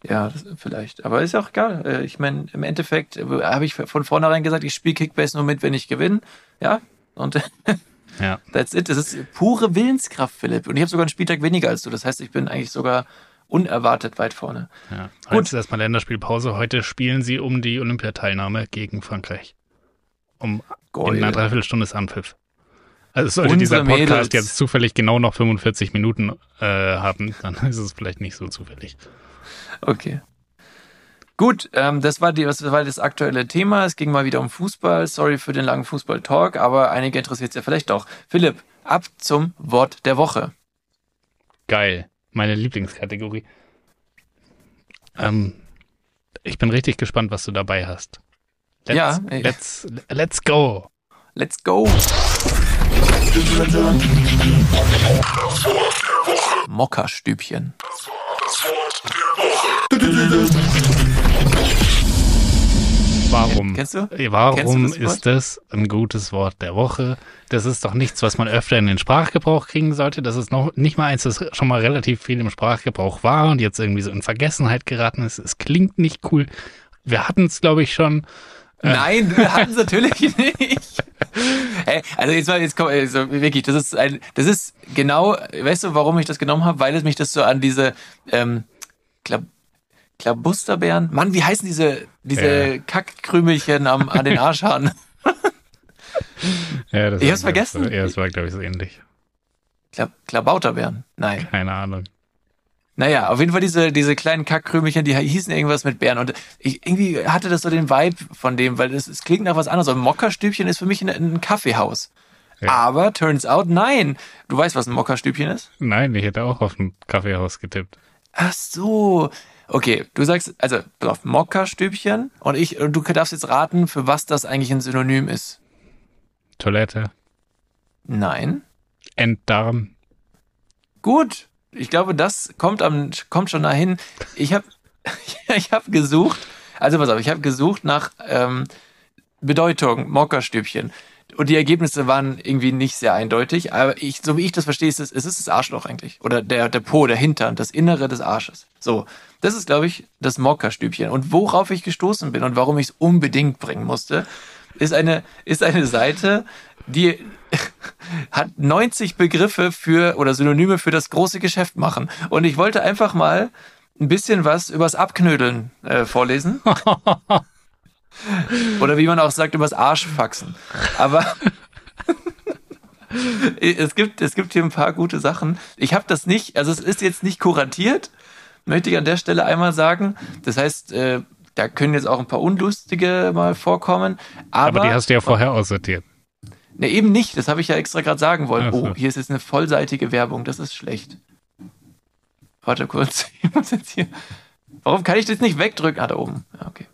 ja, das, vielleicht. Aber ist ja auch egal. Äh, Ich meine, im Endeffekt äh, habe ich von vornherein gesagt, ich spiele Kickbase nur mit, wenn ich gewinne. Ja, und Ja. that's it. Das ist pure Willenskraft, Philipp. Und ich habe sogar einen Spieltag weniger als du. Das heißt, ich bin eigentlich sogar unerwartet weit vorne. Ja, Gut. Jetzt erstmal Länderspielpause. Heute spielen sie um die Olympiateilnahme gegen Frankreich. Um in einer Dreiviertelstunde ist Anpfiff. Also sollte Unsere dieser Podcast Mädels. jetzt zufällig genau noch 45 Minuten äh, haben, dann ist es vielleicht nicht so zufällig. Okay. Gut, ähm, das, war die, das war das aktuelle Thema. Es ging mal wieder um Fußball. Sorry für den langen Fußball-Talk, aber einige interessiert es ja vielleicht doch. Philipp, ab zum Wort der Woche. Geil. Meine Lieblingskategorie. Ähm, ich bin richtig gespannt, was du dabei hast. Let's, Ja, ey. let's, let's go. Let's go! Mokka-Stübchen. Warum? Kennst du? Äh, Kennst du Warum das ist das ein gutes Wort der Woche? Das ist doch nichts, was man öfter in den Sprachgebrauch kriegen sollte. Das ist noch nicht mal eins, das schon mal relativ viel im Sprachgebrauch war und jetzt irgendwie so in Vergessenheit geraten ist. Es klingt nicht cool. Wir hatten es, glaube ich, schon. Nein, wir hatten es natürlich nicht. Hey, Also jetzt mal, jetzt komm, also wirklich, das ist ein, das ist genau, weißt du, warum ich das genommen habe? Weil es mich das so an diese, ähm, Klab, Klabusterbeeren, Mann, wie heißen diese, diese Ja. Kackkrümelchen am, an den Arschhaaren? Ja, das Ich hab's vergessen. Ja, das war, glaube ich, so ähnlich. Klab, Klabauterbeeren? Nein. Keine Ahnung. Naja, auf jeden Fall diese, diese kleinen Kackkrümelchen, die hießen irgendwas mit Bären. Und ich irgendwie hatte das so den Vibe von dem, weil es, klingt nach was anderes. Ein Mokka-Stübchen ist für mich ein, ein Kaffeehaus. Ja. Aber turns out, nein. Du weißt, was ein Mokka-Stübchen ist? Nein, ich hätte auch auf ein Kaffeehaus getippt. Ach so. Okay, du sagst, also, auf, Mokka-Stübchen und ich, und du darfst jetzt raten, für was das eigentlich ein Synonym ist. Toilette, Nein. Enddarm. Gut. Ich glaube, das kommt am, kommt schon dahin. Ich habe, ich habe gesucht, also pass auf, ich habe gesucht nach ähm, Bedeutung Mokka-Stübchen. Und die Ergebnisse waren irgendwie nicht sehr eindeutig, aber ich, so wie ich das verstehe, ist es, es ist das Arschloch eigentlich. Oder der, der Po, der Hintern, das Innere des Arsches. So. Das ist, glaube ich, das Mokka-Stübchen. Und worauf ich gestoßen bin und warum ich es unbedingt bringen musste, ist eine, ist eine Seite, die hat 90 Begriffe für oder Synonyme für das große Geschäft machen. Und ich wollte einfach mal ein bisschen was übers Abknödeln äh, vorlesen. oder wie man auch sagt, übers Arschfaxen. Aber es gibt, es gibt hier ein paar gute Sachen. Ich habe das nicht, also es ist jetzt nicht kuratiert, möchte ich an der Stelle einmal sagen. Das heißt, äh, da können jetzt auch ein paar unlustige mal vorkommen. Aber, Aber die hast du ja vorher aussortiert. Ne, eben nicht. Das habe ich ja extra gerade sagen wollen. So. Oh, hier ist jetzt eine vollseitige Werbung. Das ist schlecht. Warte kurz. Ich muss jetzt hier. Warum kann ich das nicht wegdrücken? Ah, da oben. Ja, okay.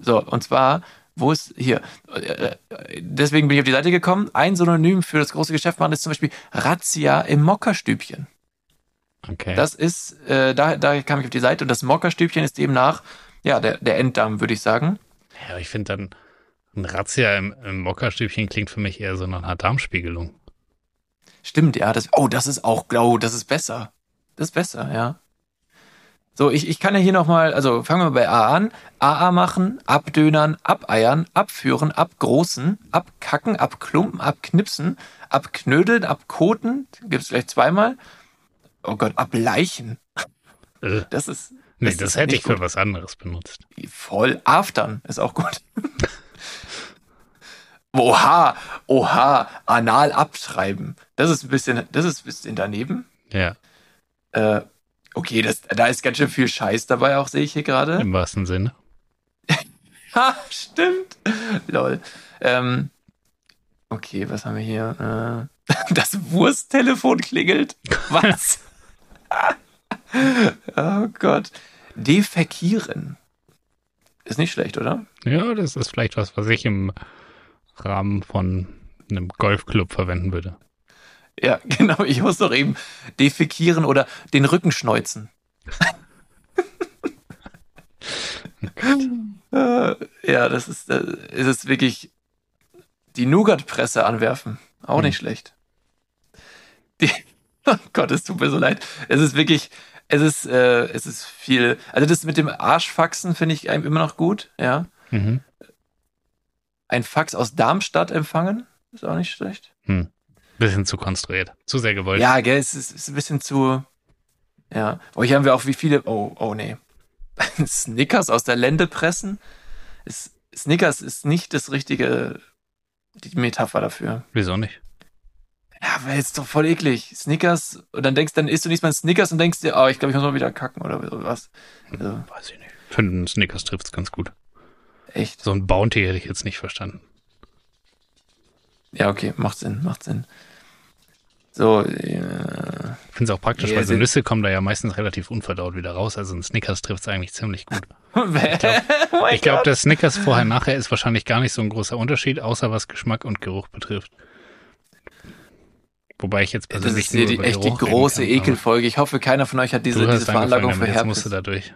So, und zwar, wo ist hier? Äh, äh, Deswegen bin ich auf die Seite gekommen. Ein Synonym für das große Geschäft machen ist zum Beispiel Razzia im Mokkerstübchen. Okay. Das ist, äh, da, da kam ich auf die Seite und das Mokkerstübchen ist demnach, ja, der, der Enddarm, würde ich sagen. ja, ich finde dann, ein Razzia im, im Mokka-Stübchen klingt für mich eher so nach einer Darmspiegelung. Stimmt, ja. Das, oh, das ist auch, oh, das ist besser. Das ist besser, ja. So, ich, ich kann ja hier nochmal, also fangen wir bei A an. AA machen, abdönern, abeiern, abführen, abgroßen, abkacken, abklumpen, abknipsen, abknödeln, abkoten. Gibt's vielleicht zweimal. Oh Gott, ableichen. Äh, Das ist. nee, das das, ist hätte ich für gut. was anderes benutzt. Voll. Aftern ist auch gut. Oha, oha, anal abtreiben. Das ist ein bisschen, das ist ein bisschen daneben. Ja, Äh, okay, das, da ist ganz schön viel Scheiß dabei, auch sehe ich hier gerade. im wahrsten Sinne. Ha, stimmt. Lol. Ähm, okay, was haben wir hier? Äh, das Wursttelefon klingelt. Was? oh Gott. Defekieren. Ist nicht schlecht, oder? Ja, das ist vielleicht was, was ich im Rahmen von einem Golfclub verwenden würde. Ja, genau. Ich muss doch eben defekieren oder den Rücken schneuzen. Äh, ja, das ist, äh, ist wirklich die Nougat-Presse anwerfen. Auch nicht schlecht. Die, oh Gott, es tut mir so leid. Es ist wirklich, es ist, äh, es ist viel. Also das mit dem Arschfaxen finde ich einem immer noch gut, ja. Mhm. Ein Fax aus Darmstadt empfangen, ist auch nicht schlecht. Hm. Bisschen zu konstruiert. Zu sehr gewollt. Ja, gell, es ist, ist ein bisschen zu. Ja. Oh, hier haben wir auch wie viele. Oh, oh nee. Snickers aus der Lende pressen. Ist, Snickers ist nicht das richtige. Die Metapher dafür. Wieso nicht? Ja, weil es ist doch voll eklig. Snickers. Und dann denkst dann isst du nicht mal Snickers und denkst dir, oh, ich glaube, ich muss mal wieder kacken oder was. Also, Weiß ich nicht. Für einen Snickers trifft's ganz gut. echt. So ein Bounty hätte ich jetzt nicht verstanden. Ja, okay, macht Sinn, macht Sinn. So, äh, Ich finde es auch praktisch, weil so Nüsse kommen da ja meistens relativ unverdaut wieder raus. Also ein Snickers trifft's eigentlich ziemlich gut. oh Ich glaube, Gott. der Snickers vorher nachher ist wahrscheinlich gar nicht so ein großer Unterschied, außer was Geschmack und Geruch betrifft. Wobei ich jetzt das persönlich ist hier nur die, echt die Geruch reden große Ekelfolge. Ich hoffe, keiner von euch hat diese, diese Veranlagung für angefangen, jetzt musst Herpes. du da durch.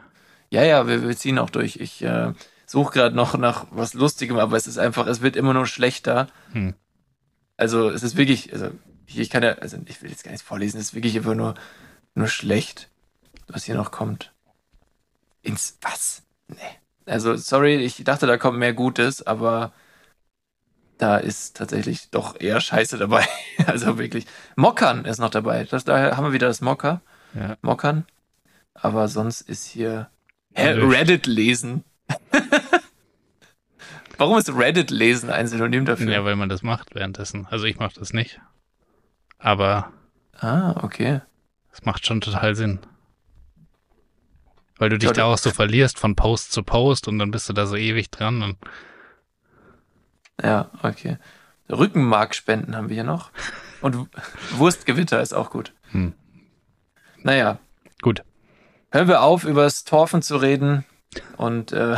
Ja, ja, wir, wir ziehen auch durch. Ich äh, suche gerade noch nach was Lustigem, aber es ist einfach, es wird immer nur schlechter. Hm. Also es ist wirklich, also ich, ich kann ja, also ich will jetzt gar nichts vorlesen, es ist wirklich einfach nur, nur schlecht, was hier noch kommt. Ins was? Nee. Also, sorry, ich dachte, da kommt mehr Gutes, aber da ist tatsächlich doch eher Scheiße dabei. Also wirklich. Mockern ist noch dabei. Das, daher haben wir wieder das Mocker. Ja. Mockern. Aber sonst ist hier Hä. Reddit lesen. Warum ist Reddit lesen ein Synonym dafür? Ja, weil man das macht währenddessen. Also ich mache das nicht. Aber Ah, okay. es macht schon total Sinn. Weil du dich Ja, da auch so verlierst von Post zu Post und dann bist du da so ewig dran. Und Ja, okay. Rückenmarkspenden haben wir hier noch. Und Wurstgewitter ist auch gut. Hm. Naja, gut. hören wir auf, über das Torfen zu reden. Und äh,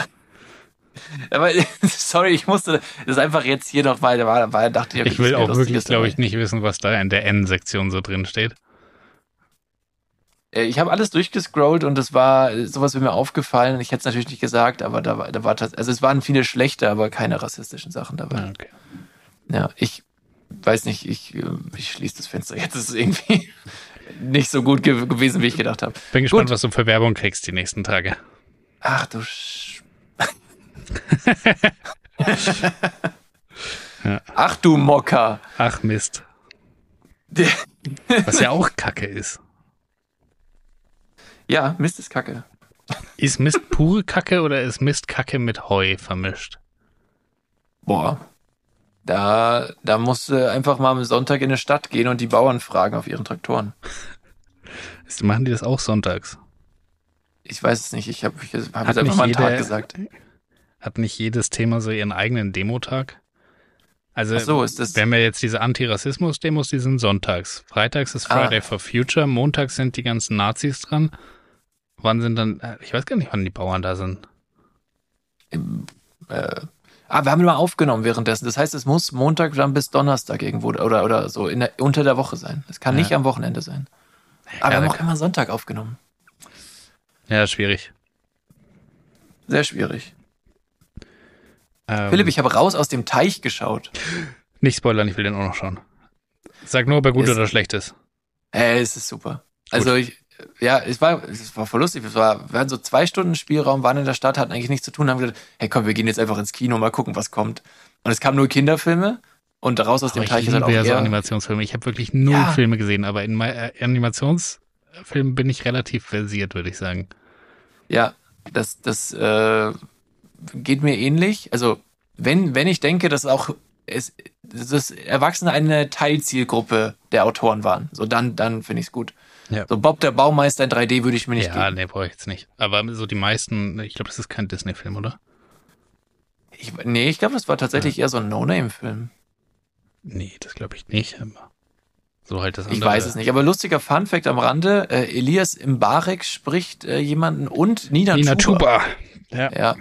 aber sorry, ich musste das einfach jetzt hier noch, weil, weil, dachte ich, Ich will auch wirklich, glaube ich, nicht wissen, was da in der N-Sektion so drin steht. Äh, Ich habe alles durchgescrollt und es war sowas wäre mir aufgefallen. Ich hätte es natürlich nicht gesagt, aber da war, da war das, also es waren viele schlechte, aber keine rassistischen Sachen dabei. Ah, okay. Ja, ich weiß nicht, ich, äh, ich schließe das Fenster. Jetzt ist es irgendwie nicht so gut ge gewesen, wie ich gedacht habe. Bin gespannt, Gut. was du für Werbung kriegst die nächsten Tage. Ach du Sch Ja. Ach du Mocker. Ach Mist. Was ja auch Kacke ist. Ja, Mist ist Kacke. Ist Mist pure Kacke oder ist Mist Kacke mit Heu vermischt? Boah. Da, da musst du einfach mal am Sonntag in eine Stadt gehen und die Bauern fragen auf ihren Traktoren. Machen die das auch sonntags? Ich weiß es nicht, ich habe ich hab jetzt einfach mal einen Tag gesagt. Hat nicht jedes Thema so ihren eigenen Demotag? Also, so, wir haben ja jetzt diese Antirassismus-Demos, die sind sonntags. Freitags ist Ah. Friday for Future, montags sind die ganzen Nazis dran. Wann sind dann, äh, ich weiß gar nicht, wann die Bauern da sind. im, äh, ah, wir haben mal aufgenommen währenddessen. Das heißt, es muss Montag dann bis Donnerstag irgendwo oder, oder so der, unter der Woche sein. Es kann Ja. nicht am Wochenende sein. Aber wir Ja, haben auch immer Sonntag aufgenommen. Ja, schwierig. Sehr schwierig. Ähm, Philipp, ich habe raus aus dem Teich geschaut. Nicht spoilern, ich will den auch noch schauen. Sag nur, ob er gut Ist- oder schlecht ist. Äh, es ist super. Also ich, ja, es war, es war voll lustig. Es war, wir hatten so zwei Stunden Spielraum, waren in der Stadt, hatten eigentlich nichts zu tun, haben gedacht, hey komm, wir gehen jetzt einfach ins Kino, mal gucken, was kommt. Und es kamen nur Kinderfilme und raus aus dem Aber Teich ich ist halt auch ja so Animationsfilme. Ich habe wirklich null Ja. Filme gesehen, aber in äh, Animationsfilmen bin ich relativ versiert, würde ich sagen. Ja, das, das äh, geht mir ähnlich. Also, wenn, wenn ich denke, dass auch es, dass Erwachsene eine Teilzielgruppe der Autoren waren, so dann, dann finde ich es gut. Ja. So Bob der Baumeister in 3D würde ich mir nicht ja, geben. nee, brauche ich jetzt nicht. Aber so die meisten, ich glaube, das ist kein Disney-Film, oder? Ich, nee, ich glaube, das war tatsächlich eher so ein No-Name-Film. Nee, das glaube ich nicht. Aber so halt das Ich weiß es nicht. Aber lustiger Fun-Fact am Rande: äh, Elias Mbarek spricht äh, jemanden und Nina, Nina Chuba. Chuba. Ja, Ja,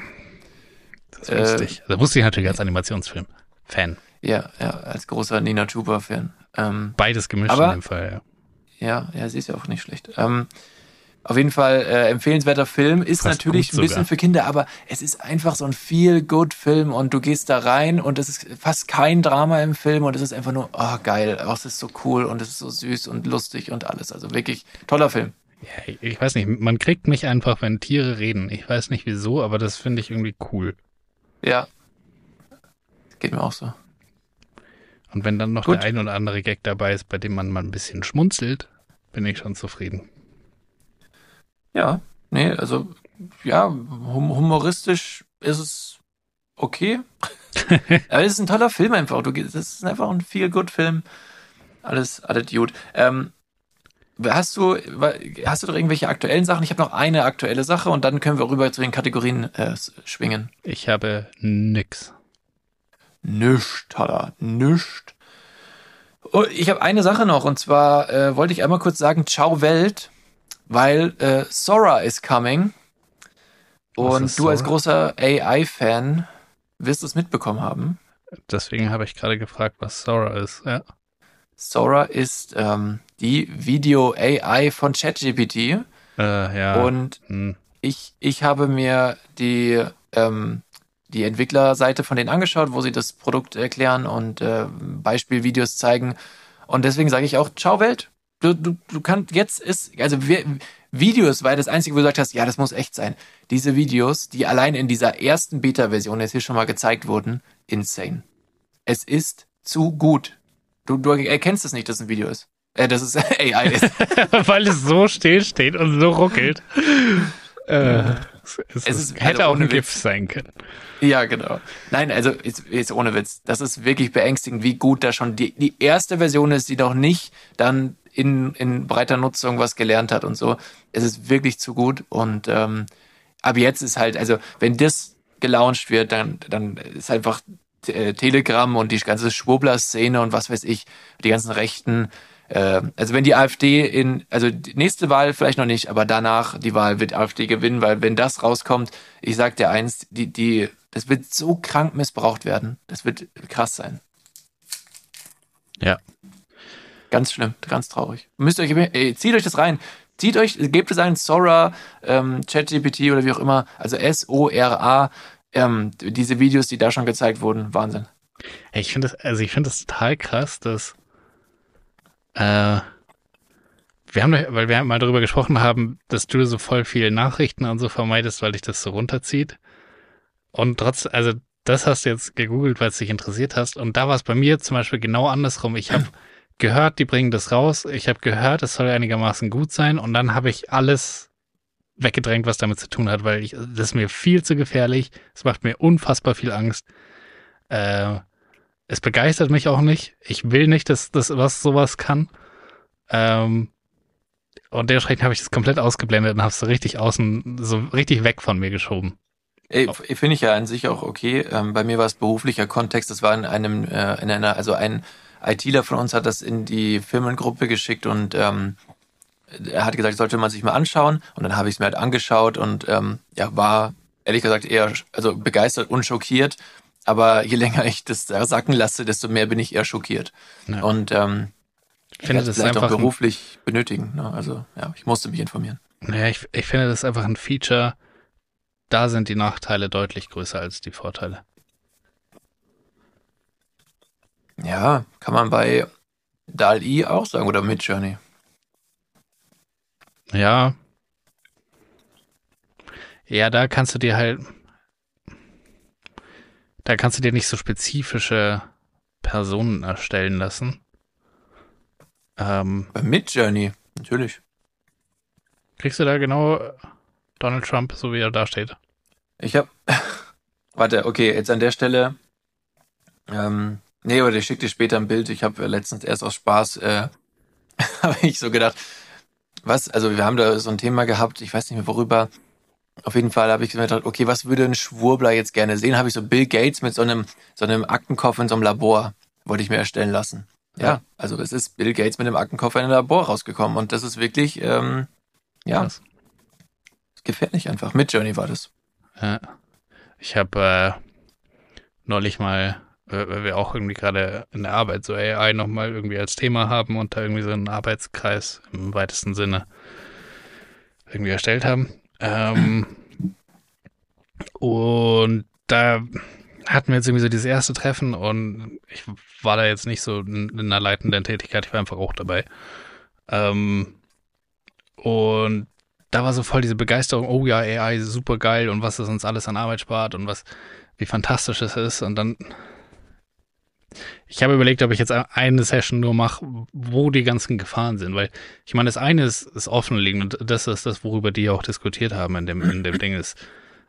das äh, wusste ich. Das wusste ich natürlich als Animationsfilm. Fan. ja, ja, als großer Nina Chuba-Fan. Ähm, Beides gemischt Aber- in dem Fall, ja. Ja, ja, sie ist ja auch nicht schlecht. Ähm, auf jeden Fall äh, empfehlenswerter Film. Ist Fast natürlich ein bisschen sogar. für Kinder, aber es ist einfach so ein Feel-Good-Film und du gehst da rein und es ist fast kein Drama im Film und es ist einfach nur, oh geil, oh, es ist so cool und es ist so süß und lustig und alles. Also wirklich toller Film. ja. Ich weiß nicht, man kriegt mich einfach, wenn Tiere reden. Ich weiß nicht wieso, aber das finde ich irgendwie cool. Ja. Geht mir auch so. Und wenn dann noch Gut. der ein oder andere Gag dabei ist, bei dem man mal ein bisschen schmunzelt, bin ich schon zufrieden. Ja, nee, also ja, hum humoristisch ist es okay. Aber es ist ein toller Film einfach. Du, das ist einfach ein Feel-Good-Film. Alles, alles gut. Ähm, hast du, hast du doch irgendwelche aktuellen Sachen? Ich habe noch eine aktuelle Sache und dann können wir rüber zu den Kategorien äh, schwingen. Ich habe nix. Nischt, Tada, nischt. Oh, ich habe eine Sache noch und zwar äh, wollte ich einmal kurz sagen, ciao Welt, weil äh, Sora is coming und du als großer AI-Fan wirst es mitbekommen haben. Deswegen habe ich gerade gefragt, was Sora ist. Ja. Sora ist ähm, die Video-AI von ChatGPT Äh, ja. und hm. ich, ich habe mir die, ähm, die Entwicklerseite von denen angeschaut, wo sie das Produkt erklären und äh, Beispielvideos zeigen. Und deswegen sage ich auch, ciao Welt. Du, du, du kannst, jetzt ist, also wir, Videos, weil das Einzige, wo du gesagt hast, ja, das muss echt sein. Diese Videos, die allein in dieser ersten Beta-Version jetzt hier schon mal gezeigt wurden, insane. Es ist zu gut. Du, du erkennst es nicht, dass es ein Video ist. Äh, dass es AI ist. Weil es so still steht und so ruckelt. äh, es, es, Es ist- hätte also auch ein Witz. GIF sein können. Ja, genau. Nein, also jetzt, jetzt ohne Witz. Das ist wirklich beängstigend, wie gut da schon die, die erste Version ist, die noch nicht dann in, in breiter Nutzung was gelernt hat und so. Es ist wirklich zu gut. Und ähm, ab jetzt ist halt, also wenn das gelauncht wird, dann, dann ist einfach äh, Telegram und die ganze Schwurbler-Szene und was weiß ich, die ganzen Rechten. Äh, also wenn die AfD in, also die nächste Wahl vielleicht noch nicht, aber danach die Wahl wird AfD gewinnen, weil wenn das rauskommt, ich sag dir eins, die, die, das wird so krank missbraucht werden. Das wird krass sein. Ja. Ganz schlimm, ganz traurig. Müsst ihr euch, ey, zieht euch das rein. Zieht euch, gebt es ein Sora, ähm, ChatGPT oder wie auch immer, also S-O-R-A, ähm, diese Videos, die da schon gezeigt wurden, Wahnsinn. Ich finde das, also ich finde das total krass, dass äh, wir haben, weil wir mal darüber gesprochen haben, dass du so voll viele Nachrichten und so vermeidest, weil dich das so runterzieht. Und trotz, also das hast du jetzt gegoogelt, weil es dich interessiert hast. Und da war es bei mir zum Beispiel genau andersrum. Ich habe gehört, die bringen das raus. Ich habe gehört, es soll einigermaßen gut sein. Und dann habe ich alles weggedrängt, was damit zu tun hat, weil ich, das ist mir viel zu gefährlich. Es macht mir unfassbar viel Angst. Äh, es begeistert mich auch nicht. Ich will nicht, dass das was sowas kann. Ähm, und dementsprechend habe ich das komplett ausgeblendet und habe es richtig außen, so richtig weg von mir geschoben. Finde ich ja an sich auch okay. Ähm, bei mir war es beruflicher Kontext. Das war in einem, äh, in einer, also ein ITler von uns hat das in die Firmengruppe geschickt und ähm, er hat gesagt, sollte man sich mal anschauen. Und dann habe ich es mir halt angeschaut und ähm, ja, war ehrlich gesagt eher also begeistert und schockiert. Aber je länger ich das da sacken lasse, desto mehr bin ich eher schockiert. Ja. Und ähm, Ich finde das vielleicht auch einfach ein, beruflich benötigen. Ne? Also ja, ich musste mich informieren. naja, ich, ich finde das einfach ein Feature. Da sind die Nachteile deutlich größer als die Vorteile. Ja, kann man bei DAL-I auch sagen oder Midjourney. Ja. Ja, da kannst du dir halt, da kannst du dir nicht so spezifische Personen erstellen lassen. Ähm, Bei Midjourney, natürlich. kriegst du da genau Donald Trump, so wie er da steht? Ich hab. Warte, okay, jetzt an der Stelle. Ähm, nee, aber ich schick dir später ein Bild. Ich habe letztens erst aus Spaß, äh, habe ich so gedacht, was, also wir haben da so ein Thema gehabt, ich weiß nicht mehr worüber. Auf jeden Fall habe ich mir gedacht, okay, was würde ein Schwurbler jetzt gerne sehen? Habe ich so Bill Gates mit so einem, so einem Aktenkoffer in so einem Labor, wollte ich mir erstellen lassen. Ja, Ja. also es ist Bill Gates mit einem Aktenkoffer in ein Labor rausgekommen und das ist wirklich, ähm, ja, Krass. gefährlich einfach. Mit Journey war das. Ja. Ich habe äh, neulich mal, äh, weil wir auch irgendwie gerade in der Arbeit so AI nochmal irgendwie als Thema haben und da irgendwie so einen Arbeitskreis im weitesten Sinne irgendwie erstellt haben. Ähm, und da hatten wir jetzt irgendwie so dieses erste Treffen und ich war da jetzt nicht so in, in einer leitenden Tätigkeit, ich war einfach auch dabei. Ähm, und da war so voll diese Begeisterung, oh ja, AI super geil und was es uns alles an Arbeit spart und was, wie fantastisch es ist. Und dann, ich habe überlegt, ob ich jetzt eine Session nur mache, wo die ganzen Gefahren sind, weil ich meine, das eine ist, ist offenliegend und das ist das, worüber die auch diskutiert haben in dem, in dem Ding ist,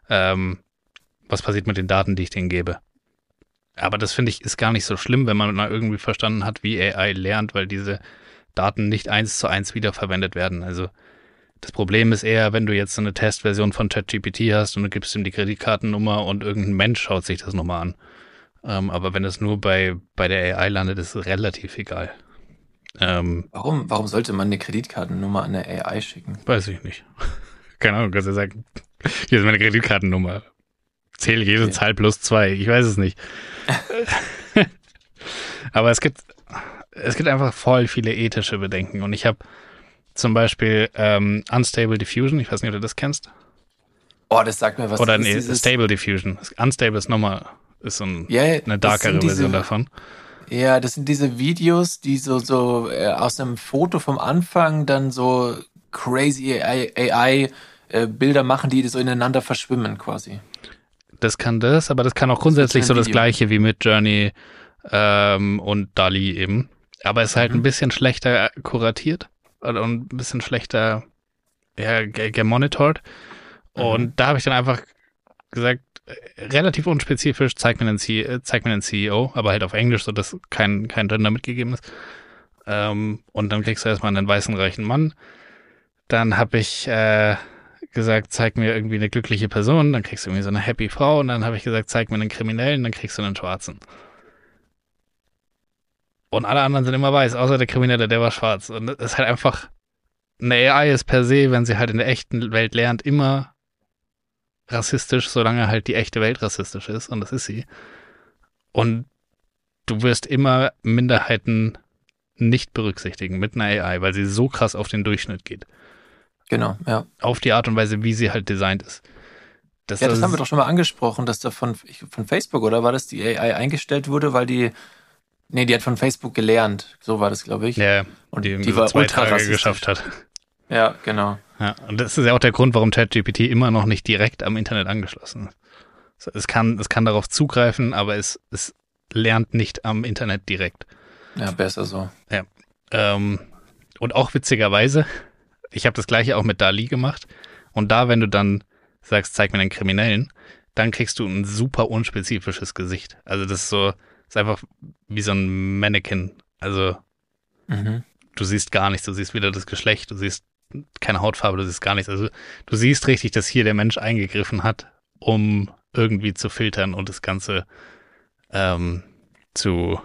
ähm, was passiert mit den Daten, die ich denen gebe. Aber das finde ich ist gar nicht so schlimm, wenn man mal irgendwie verstanden hat, wie AI lernt, weil diese Daten nicht eins zu eins wiederverwendet werden. Also das Problem ist eher, wenn du jetzt eine Testversion von ChatGPT hast und du gibst ihm die Kreditkartennummer und irgendein Mensch schaut sich das nochmal an. Ähm, aber wenn es nur bei, bei der AI landet, ist es relativ egal. Ähm, Warum, warum sollte man eine Kreditkartennummer an eine AI schicken? weiß ich nicht. Keine Ahnung, kannst du sagen, hier ist meine Kreditkartennummer. Zähle jede Okay. Zahl plus zwei. Ich weiß es nicht. aber es gibt, es gibt einfach voll viele ethische Bedenken. Und ich habe zum Beispiel ähm, Unstable Diffusion, ich weiß nicht, ob du das kennst. Oh, das sagt mir was. Oder nee, Stable Diffusion. Unstable ist nochmal, ist so ein, Ja, eine das darkere diese- Version davon. Ja, das sind diese Videos, die so, so äh, aus einem Foto vom Anfang dann so crazy AI, AI äh, Bilder machen, die so ineinander verschwimmen quasi. Das kann das, aber das kann auch grundsätzlich ein so das gleiche wie mit Journey ähm, und DALI eben. Aber es ist halt Mhm. ein bisschen schlechter kuratiert und ein bisschen schlechter ja, ge- gemonitort. Mhm. Und da habe ich dann einfach gesagt, äh, relativ unspezifisch, zeig mir, den C äh, zeig mir den CEO, aber halt auf Englisch, so dass kein, kein Gender mitgegeben ist. Ähm, und dann kriegst du erstmal einen weißen, reichen Mann. Dann habe ich äh, gesagt, zeig mir irgendwie eine glückliche Person, dann kriegst du irgendwie so eine happy Frau und dann habe ich gesagt, zeig mir einen Kriminellen, dann kriegst du einen Schwarzen. Und alle anderen sind immer weiß, außer der Kriminelle, der war schwarz. Und das ist halt einfach, eine AI ist per se, wenn sie halt in der echten Welt lernt, immer rassistisch, solange halt die echte Welt rassistisch ist. Und das ist sie. Und du wirst immer Minderheiten nicht berücksichtigen mit einer AI, weil sie so krass auf den Durchschnitt geht. Genau, ja. Auf die Art und Weise, wie sie halt designt ist. Ja, das haben wir doch schon mal angesprochen, dass da von, von Facebook, oder war das, die AI eingestellt wurde, weil die, nee, die hat von Facebook gelernt. So war das, glaube ich. Ja, Und die, die war ultra geschafft hat. Ja, genau. Ja, und das ist ja auch der Grund, warum ChatGPT immer noch nicht direkt am Internet angeschlossen ist. Es kann, es kann darauf zugreifen, aber es, es lernt nicht am Internet direkt. Ja, besser so. Ähm, und auch witzigerweise, ich habe das gleiche auch mit Dali gemacht. Und da, wenn du dann sagst, zeig mir den Kriminellen, dann kriegst du ein super unspezifisches Gesicht. Also das ist so, ist einfach wie so ein Mannequin. Also Mhm. du siehst gar nichts, du siehst weder das Geschlecht, du siehst keine Hautfarbe, du siehst gar nichts. Also du siehst richtig, dass hier der Mensch eingegriffen hat, um irgendwie zu filtern und das Ganze ähm, zu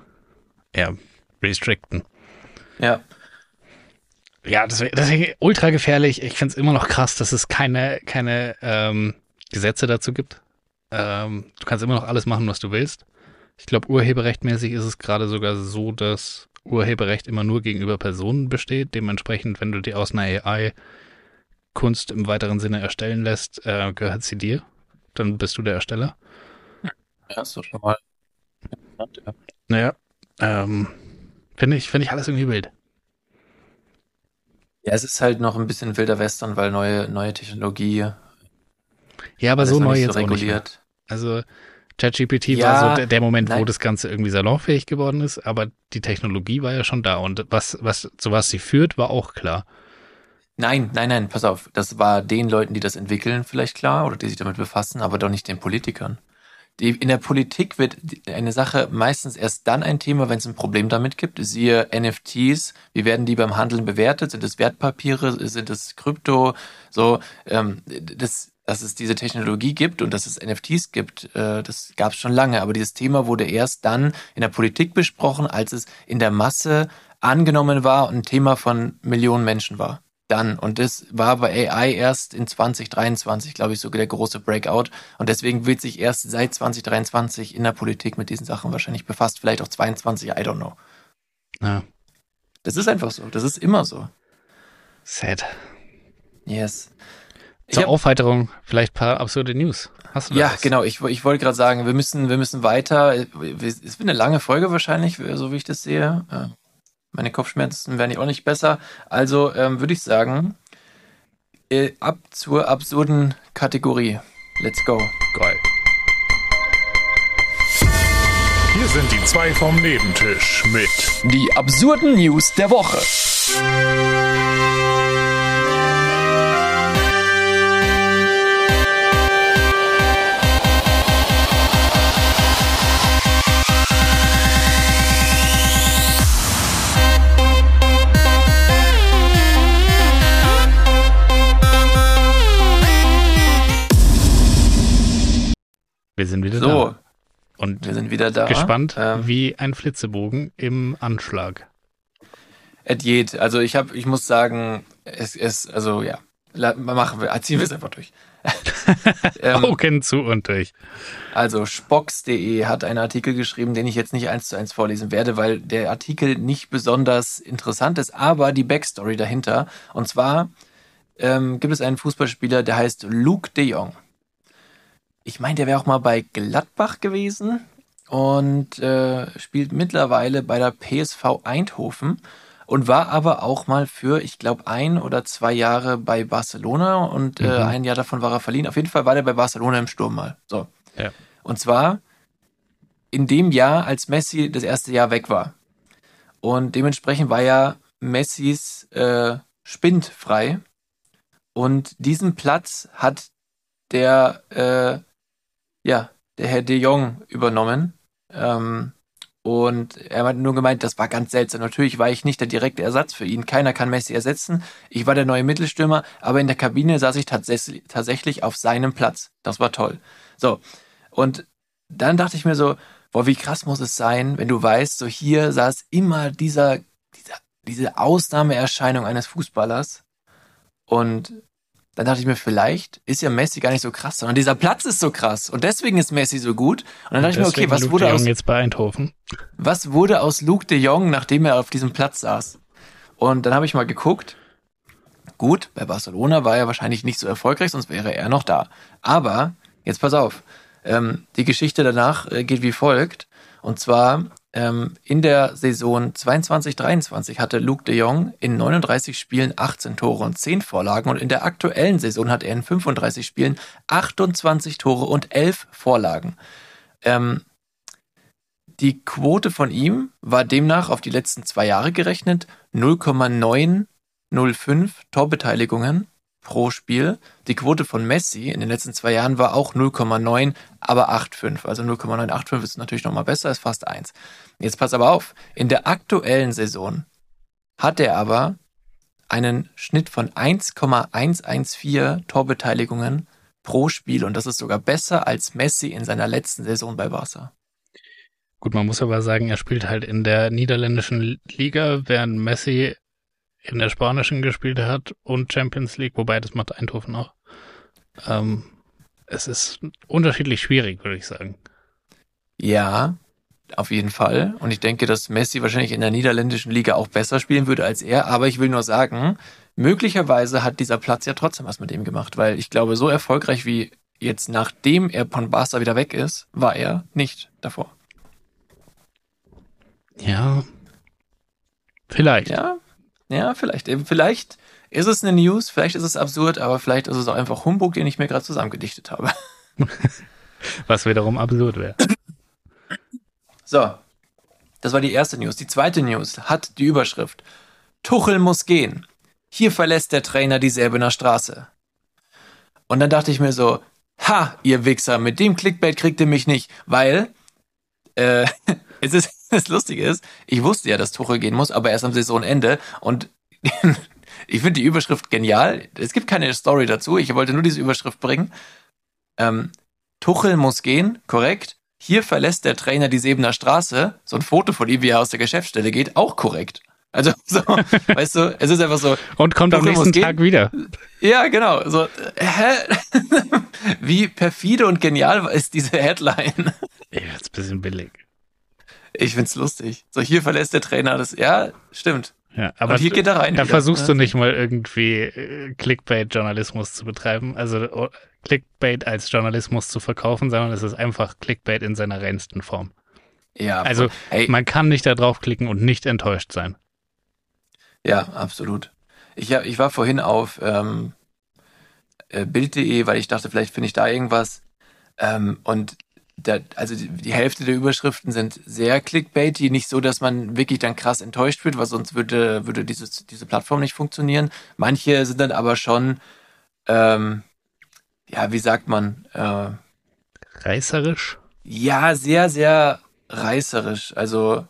ja, restricten. Ja, Ja, deswegen, deswegen ultra gefährlich. Ich finde es immer noch krass, dass es keine, keine ähm, Gesetze dazu gibt. Ähm, du kannst immer noch alles machen, was du willst. Ich glaube, urheberrechtmäßig ist es gerade sogar so, dass Urheberrecht immer nur gegenüber Personen besteht. Dementsprechend, wenn du dir aus einer AI Kunst im weiteren Sinne erstellen lässt, äh, gehört sie dir. Dann bist du der Ersteller. ja, ist doch schon mal. Ja. Naja, ähm, finde ich, finde ich alles irgendwie wild. Ja, es ist halt noch ein bisschen wilder Western, weil neue, neue Technologie. Ja, aber so neu jetzt so auch nicht mehr. reguliert. Also ChatGPT Ja, war so der, Moment, wo nein. das Ganze irgendwie salonfähig geworden ist, aber die Technologie war ja schon da und was, was, zu was sie führt, war auch klar. Nein, nein, nein, pass auf. Das war den Leuten, die das entwickeln, vielleicht klar oder die sich damit befassen, aber doch nicht den Politikern. Die, in der Politik wird eine Sache meistens erst dann ein Thema, wenn es ein Problem damit gibt. Siehe NFTs, wie werden die beim Handeln bewertet? Sind es Wertpapiere? Sind es Krypto? So, ähm, das, dass es diese Technologie gibt und dass es NFTs gibt, äh, das gab es schon lange. Aber dieses Thema wurde erst dann in der Politik besprochen, als es in der Masse angenommen war und ein Thema von Millionen Menschen war. Dann. Und das war bei AI erst in 2023, glaube ich, sogar der große Breakout. Und deswegen wird sich erst seit 2023 in der Politik mit diesen Sachen wahrscheinlich befasst. Vielleicht auch 22, I don't know. Ja, Das ist einfach so. Das ist immer so. sad. Yes. Zur hab, Aufheiterung vielleicht ein paar absurde News. Hast du ja, was? genau. Ich, ich wollte gerade sagen, wir müssen, wir müssen weiter. Es wird eine lange Folge wahrscheinlich, so wie ich das sehe. Äh, Meine Kopfschmerzen werden ja auch nicht besser. Also ähm, würde ich sagen, äh, ab zur absurden Kategorie. Let's go. Geil. Hier sind die zwei vom Nebentisch mit Die absurden News der Woche. Wir sind wieder So, da. Und wir sind wieder da. gespannt Ähm, wie ein Flitzebogen im Anschlag. Et jed. Also ich habe, ich muss sagen, es ist, also ja, machen wir, ziehen wir es einfach durch. ähm, Augen zu und durch. Also Spox.de hat einen Artikel geschrieben, den ich jetzt nicht eins zu eins vorlesen werde, weil der Artikel nicht besonders interessant ist, aber die Backstory dahinter. Und zwar ähm, gibt es einen Fußballspieler, der heißt Luke de Jong. Ich meine, der wäre auch mal bei Gladbach gewesen und äh, spielt mittlerweile bei der PSV Eindhoven und war aber auch mal für, ich glaube, ein oder zwei Jahre bei Barcelona und äh, Mhm. ein Jahr davon war er verliehen. Auf jeden Fall war der bei Barcelona im Sturm mal. So. Ja. Und zwar in dem Jahr, als Messi das erste Jahr weg war. Und dementsprechend war ja Messis äh, Spind frei. Und diesen Platz hat der, äh, ja, der Herr de Jong übernommen. Ähm, und er hat nur gemeint, das war ganz seltsam. Natürlich war ich nicht der direkte Ersatz für ihn. Keiner kann Messi ersetzen. Ich war der neue Mittelstürmer, aber in der Kabine saß ich tatsächlich, auf seinem Platz. Das war toll. So. Und dann dachte ich mir so, boah, wie krass muss es sein, wenn du weißt, so hier saß immer dieser, dieser diese Ausnahmeerscheinung eines Fußballers. Und dann dachte ich mir, vielleicht ist ja Messi gar nicht so krass, sondern dieser Platz ist so krass und deswegen ist Messi so gut. Und dann dachte ich mir, okay, was Luke wurde aus jetzt bei Eindhoven? was wurde aus Luke de Jong, nachdem er auf diesem Platz saß? Und dann habe ich mal geguckt. Gut, bei Barcelona war er wahrscheinlich nicht so erfolgreich, sonst wäre er noch da. Aber jetzt pass auf, ähm, die Geschichte danach äh, geht wie folgt. Und zwar ähm, in der Saison 22-23 hatte Luke de Jong in 39 Spielen 18 Tore und 10 Vorlagen und in der aktuellen Saison hat er in 35 Spielen 28 Tore und 11 Vorlagen. Ähm, die Quote von ihm war demnach auf die letzten zwei Jahre gerechnet 0,905 Torbeteiligungen pro Spiel. Die Quote von Messi in den letzten zwei Jahren war auch 0,9, aber 8,5. Also 0,985 ist natürlich nochmal besser, ist fast 1. Jetzt pass aber auf, in der aktuellen Saison hat er aber einen Schnitt von 1,114 Torbeteiligungen pro Spiel und das ist sogar besser als Messi in seiner letzten Saison bei Barca. Gut, man muss aber sagen, er spielt halt in der niederländischen Liga, während Messi in der spanischen gespielt hat und Champions League, wobei das macht Eindhoven auch. Ähm, es ist unterschiedlich schwierig, würde ich sagen. Ja, auf jeden Fall. Und ich denke, dass Messi wahrscheinlich in der niederländischen Liga auch besser spielen würde als er. Aber ich will nur sagen, möglicherweise hat dieser Platz ja trotzdem was mit ihm gemacht, weil ich glaube, so erfolgreich wie jetzt nachdem er von Barca wieder weg ist, war er nicht davor. Ja. Vielleicht. Ja, ja, vielleicht. Eben, Vielleicht ist es eine News, vielleicht ist es absurd, aber vielleicht ist es auch einfach Humbug, den ich mir gerade zusammengedichtet habe. Was wiederum absurd wäre. So, das war die erste News. Die zweite News hat die Überschrift Tuchel muss gehen. Hier verlässt der Trainer die Säbener Straße. Und dann dachte ich mir so, ha, ihr Wichser, mit dem Clickbait kriegt ihr mich nicht, weil äh, es ist das Lustige ist, ich wusste ja, dass Tuchel gehen muss, aber erst am Saisonende und ich finde die Überschrift genial. Es gibt keine Story dazu. Ich wollte nur diese Überschrift bringen. Ähm, Tuchel muss gehen, korrekt. Hier verlässt der Trainer die Sebener Straße. So ein Foto von ihm, wie er aus der Geschäftsstelle geht, auch korrekt. Also, so, weißt du, es ist einfach so. Und kommt am Tuchel nächsten muss Tag wieder. Ja, genau. So, hä? Wie perfide und genial ist diese Headline? Ey, jetzt ein bisschen billig. Ich find's lustig. So, hier verlässt der Trainer das. Ja, stimmt. Ja, aber Und hier geht er rein. da wieder, versuchst ne? du nicht mal irgendwie äh, Clickbait-Journalismus zu betreiben, also oh, Clickbait als Journalismus zu verkaufen, sondern es ist einfach Clickbait in seiner reinsten Form. Ja, Also hey, man kann nicht da draufklicken und nicht enttäuscht sein. ja, absolut. Ich, hab, ich war vorhin auf ähm, äh, Bild.de, weil ich dachte, vielleicht finde ich da irgendwas. Ähm, und da, also die, die Hälfte der Überschriften sind sehr clickbaity, nicht so, dass man wirklich dann krass enttäuscht wird, weil sonst würde, würde dieses, diese Plattform nicht funktionieren. Manche sind dann aber schon, ähm, ja, wie sagt man, äh, Reißerisch? Ja, sehr, sehr reißerisch. Also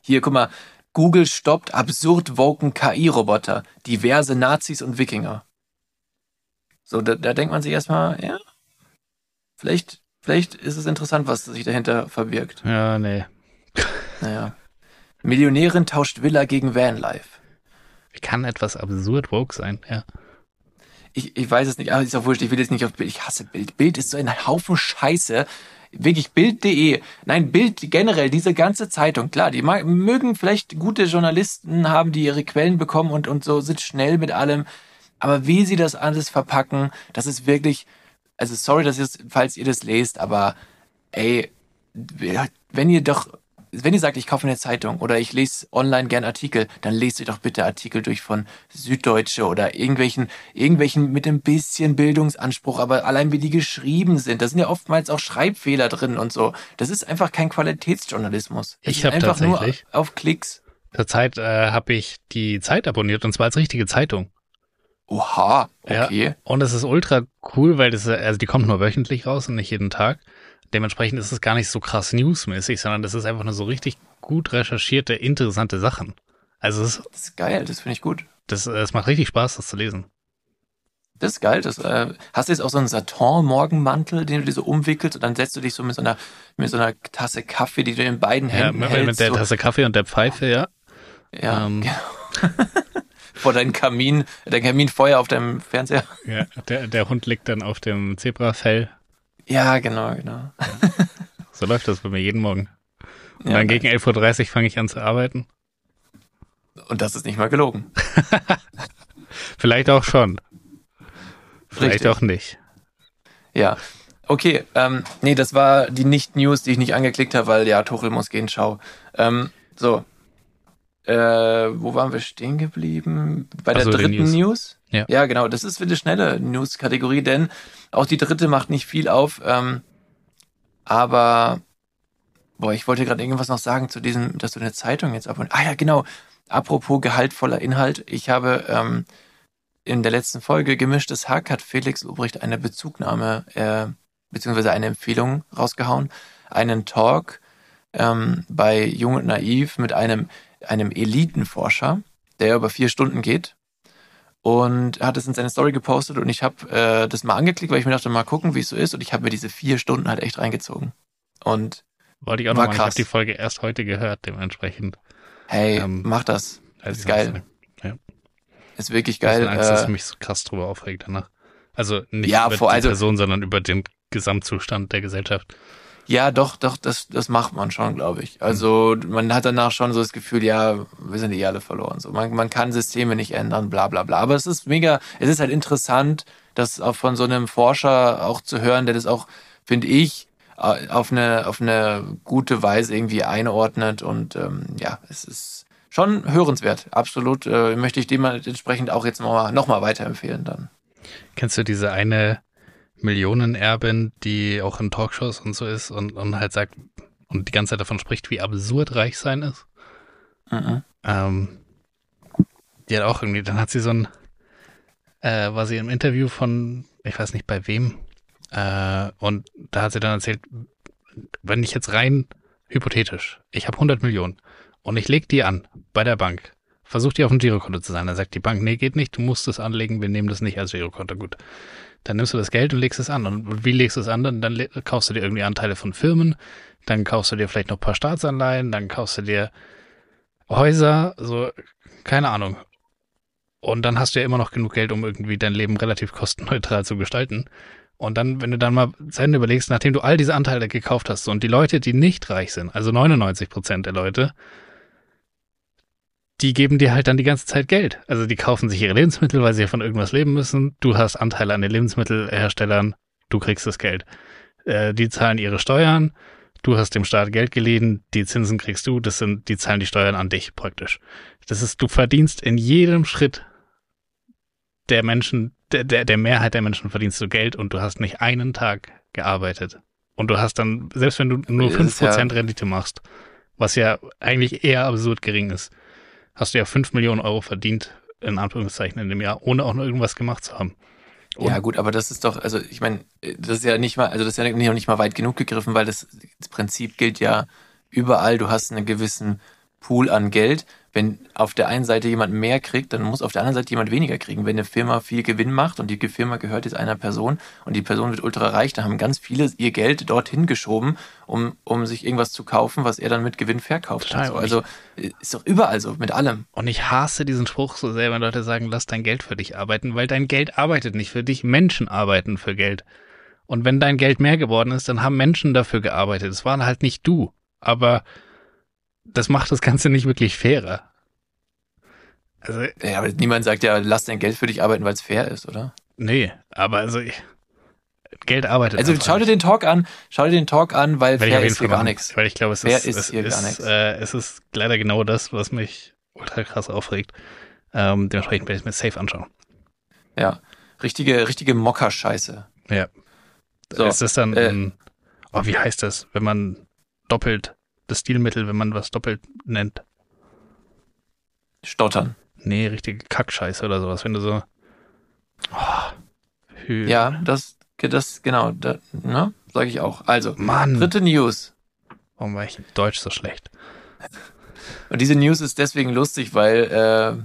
hier, guck mal, Google stoppt absurd woken KI-Roboter, diverse Nazis und Wikinger. So, da, da denkt man sich erstmal, ja, vielleicht, vielleicht ist es interessant, was sich dahinter verbirgt. Ja, nee. Naja. Millionärin tauscht Villa gegen Vanlife. Wie kann etwas absurd woke sein? Ja. Ich, ich weiß es nicht, aber ist auch wurscht, ich will jetzt nicht auf Bild. Ich hasse Bild. Bild ist so ein Haufen Scheiße. Wirklich Bild.de. Nein, Bild generell, diese ganze Zeitung. Klar, die mag, mögen vielleicht gute Journalisten haben, die ihre Quellen bekommen und, und so sind schnell mit allem. Aber wie sie das alles verpacken, das ist wirklich, also sorry, dass ihr, falls ihr das lest, aber ey, wenn ihr doch wenn ihr sagt, ich kaufe eine Zeitung oder ich lese online gern Artikel, dann lest ihr doch bitte Artikel durch von Süddeutsche oder irgendwelchen, irgendwelchen mit ein bisschen Bildungsanspruch, aber allein wie die geschrieben sind, da sind ja oftmals auch Schreibfehler drin und so. Das ist einfach kein Qualitätsjournalismus. Es Ich ist hab einfach nur tatsächlich- auf Klicks. Zurzeit äh, habe ich die Zeit abonniert und zwar als richtige Zeitung. Oha, Ja. okay. Und es ist ultra cool, weil das, also die kommt nur wöchentlich raus und nicht jeden Tag. Dementsprechend ist es gar nicht so krass newsmäßig, sondern das ist einfach nur so richtig gut recherchierte, interessante Sachen. Also es, Das ist geil, das finde ich gut. das, äh, es macht richtig Spaß, das zu lesen. Das ist geil. Das, äh, hast du jetzt auch so einen Satin-Morgenmantel, den du dir so umwickelst und dann setzt du dich so mit so einer, mit so einer Tasse Kaffee, die du in beiden Ja, Händen mit, hältst, mit der so, Tasse Kaffee und der Pfeife, ja. ja, ähm, genau. vor deinem Kamin, dein Kaminfeuer auf deinem Fernseher. ja der, der Hund liegt dann auf dem Zebrafell. Ja, genau, genau. So läuft das bei mir jeden Morgen. Und Ja, dann gegen 11.30 Uhr fange ich an zu arbeiten. und das ist nicht mal gelogen. Vielleicht auch schon. Vielleicht Richtig. auch nicht. Ja. Okay, ähm, nee, das war die Nicht-News, die ich nicht angeklickt habe, weil ja, Tuchel muss gehen, schau. Ähm, so. Äh, wo waren wir stehen geblieben? Bei der Ach so, die dritten News. News? Ja. ja, genau. Das ist für eine schnelle News-Kategorie, denn auch die dritte macht nicht viel auf. Ähm, aber, boah, ich wollte gerade irgendwas noch sagen zu diesem, dass du eine Zeitung jetzt abonnierst. Ah ja, genau. Apropos gehaltvoller Inhalt. Ich habe ähm, in der letzten Folge Gemischtes Hack hat Felix Lobrecht eine Bezugnahme äh, beziehungsweise eine Empfehlung rausgehauen. Einen Talk ähm, bei Jung und Naiv mit einem, einem Elitenforscher, der über vier Stunden geht. Und er hat es in seine Story gepostet und ich habe äh, das mal angeklickt, weil ich mir dachte, mal gucken, wie es so ist. Und ich habe mir diese vier Stunden halt echt reingezogen. Und Wollte ich auch War noch mal. Ich habe die Folge erst heute gehört, dementsprechend. hey, Ähm, mach das. Also ist geil. Ist wirklich Geil. geil. Angst, dass ich Äh, mich so krass drüber aufregt danach. Also nicht Ja, über vor- die also- Person, sondern über den Gesamtzustand der Gesellschaft. Ja, doch, doch, das, das macht man schon, glaube ich. Also man hat danach schon so das Gefühl, ja, wir sind eh alle verloren. So, man, man kann Systeme nicht ändern, bla bla bla. Aber es ist mega, es ist halt interessant, das auch von so einem Forscher auch zu hören, der das auch, finde ich, auf eine, auf eine gute Weise irgendwie einordnet. Und ähm, ja, es ist schon hörenswert. Absolut. Äh, möchte ich dementsprechend auch jetzt nochmal noch mal weiterempfehlen dann. Kennst du diese eine Millionenerbin, die auch in Talkshows und so ist und, und halt sagt und die ganze Zeit davon spricht, wie absurd reich sein ist? Mhm. Ähm, die hat auch irgendwie, dann hat sie so ein, äh, war sie im Interview von, ich weiß nicht bei wem, äh, und da hat sie dann erzählt, wenn ich jetzt rein hypothetisch, ich habe 100 Millionen und ich leg die an bei der Bank, versuch die auf dem Girokonto zu sein, dann sagt die Bank, nee, geht nicht, du musst es anlegen, wir nehmen das nicht als Girokonto, gut. Dann nimmst du das Geld und legst es an. Und wie legst du es an? Dann, dann kaufst du dir irgendwie Anteile von Firmen, dann kaufst du dir vielleicht noch ein paar Staatsanleihen, dann kaufst du dir Häuser, so, keine Ahnung. Und dann hast du ja immer noch genug Geld, um irgendwie dein Leben relativ kostenneutral zu gestalten. Und dann, wenn du dann mal zu Ende überlegst, nachdem du all diese Anteile gekauft hast und die Leute, die nicht reich sind, also 99 Prozent der Leute, die geben dir halt dann die ganze Zeit Geld. Also die kaufen sich ihre Lebensmittel, weil sie ja von irgendwas leben müssen. Du hast Anteile an den Lebensmittelherstellern, du kriegst das Geld. Äh, die zahlen ihre Steuern, du hast dem Staat Geld geliehen, die Zinsen kriegst du, das sind, die zahlen die Steuern an dich praktisch. Das ist, du verdienst in jedem Schritt der Menschen, der, der, der Mehrheit der Menschen verdienst du Geld und du hast nicht einen Tag gearbeitet. Und du hast dann, selbst wenn du nur ist 5% ja- Rendite machst, was ja eigentlich eher absurd gering ist, hast du ja 5 Millionen Euro verdient, in Anführungszeichen, in dem Jahr, ohne auch nur irgendwas gemacht zu haben. Und- Ja, gut, aber das ist doch, also ich meine, das ist ja nicht mal, also das ist ja noch nicht mal weit genug gegriffen, weil das, das Prinzip gilt ja überall, du hast einen gewissen Pool an Geld. Wenn auf der einen Seite jemand mehr kriegt, dann muss auf der anderen Seite jemand weniger kriegen. Wenn eine Firma viel Gewinn macht und die Firma gehört jetzt einer Person und die Person wird ultra reich, dann haben ganz viele ihr Geld dorthin geschoben, um, um sich irgendwas zu kaufen, was er dann mit Gewinn verkauft Total, hat. So, also ist doch überall so, mit allem. Und ich hasse diesen Spruch so sehr, wenn Leute sagen, lass dein Geld für dich arbeiten, weil dein Geld arbeitet nicht für dich. Menschen arbeiten für Geld. Und wenn dein Geld mehr geworden ist, dann haben Menschen dafür gearbeitet. Es waren halt nicht du. Aber das macht das Ganze nicht wirklich fairer. Also, Ja, aber niemand sagt ja, lass dein Geld für dich arbeiten, weil es fair ist, oder? nee, aber also ich, Geld arbeitet. Also schau dir den Talk an, schau dir den Talk an, weil auf fair ist hier gar nichts. Weil ich glaube, es Fair ist, ist es, hier ist, gar nichts. Äh, es ist leider genau das, was mich ultra krass aufregt. Ähm, dementsprechend werde ich es mir safe anschauen. Ja, richtige, richtige Mocker-Scheiße. Ja. So, es ist dann, äh, ein, oh, wie heißt das, wenn man doppelt, das Stilmittel, wenn man was doppelt nennt? Stottern. Nee, richtige Kackscheiße oder sowas. Wenn du so, oh, Ja, das, das, genau, da, ne, sage ich auch. Also, Mann, dritte News. warum war ich in Deutsch so schlecht? Und diese News ist deswegen lustig, weil,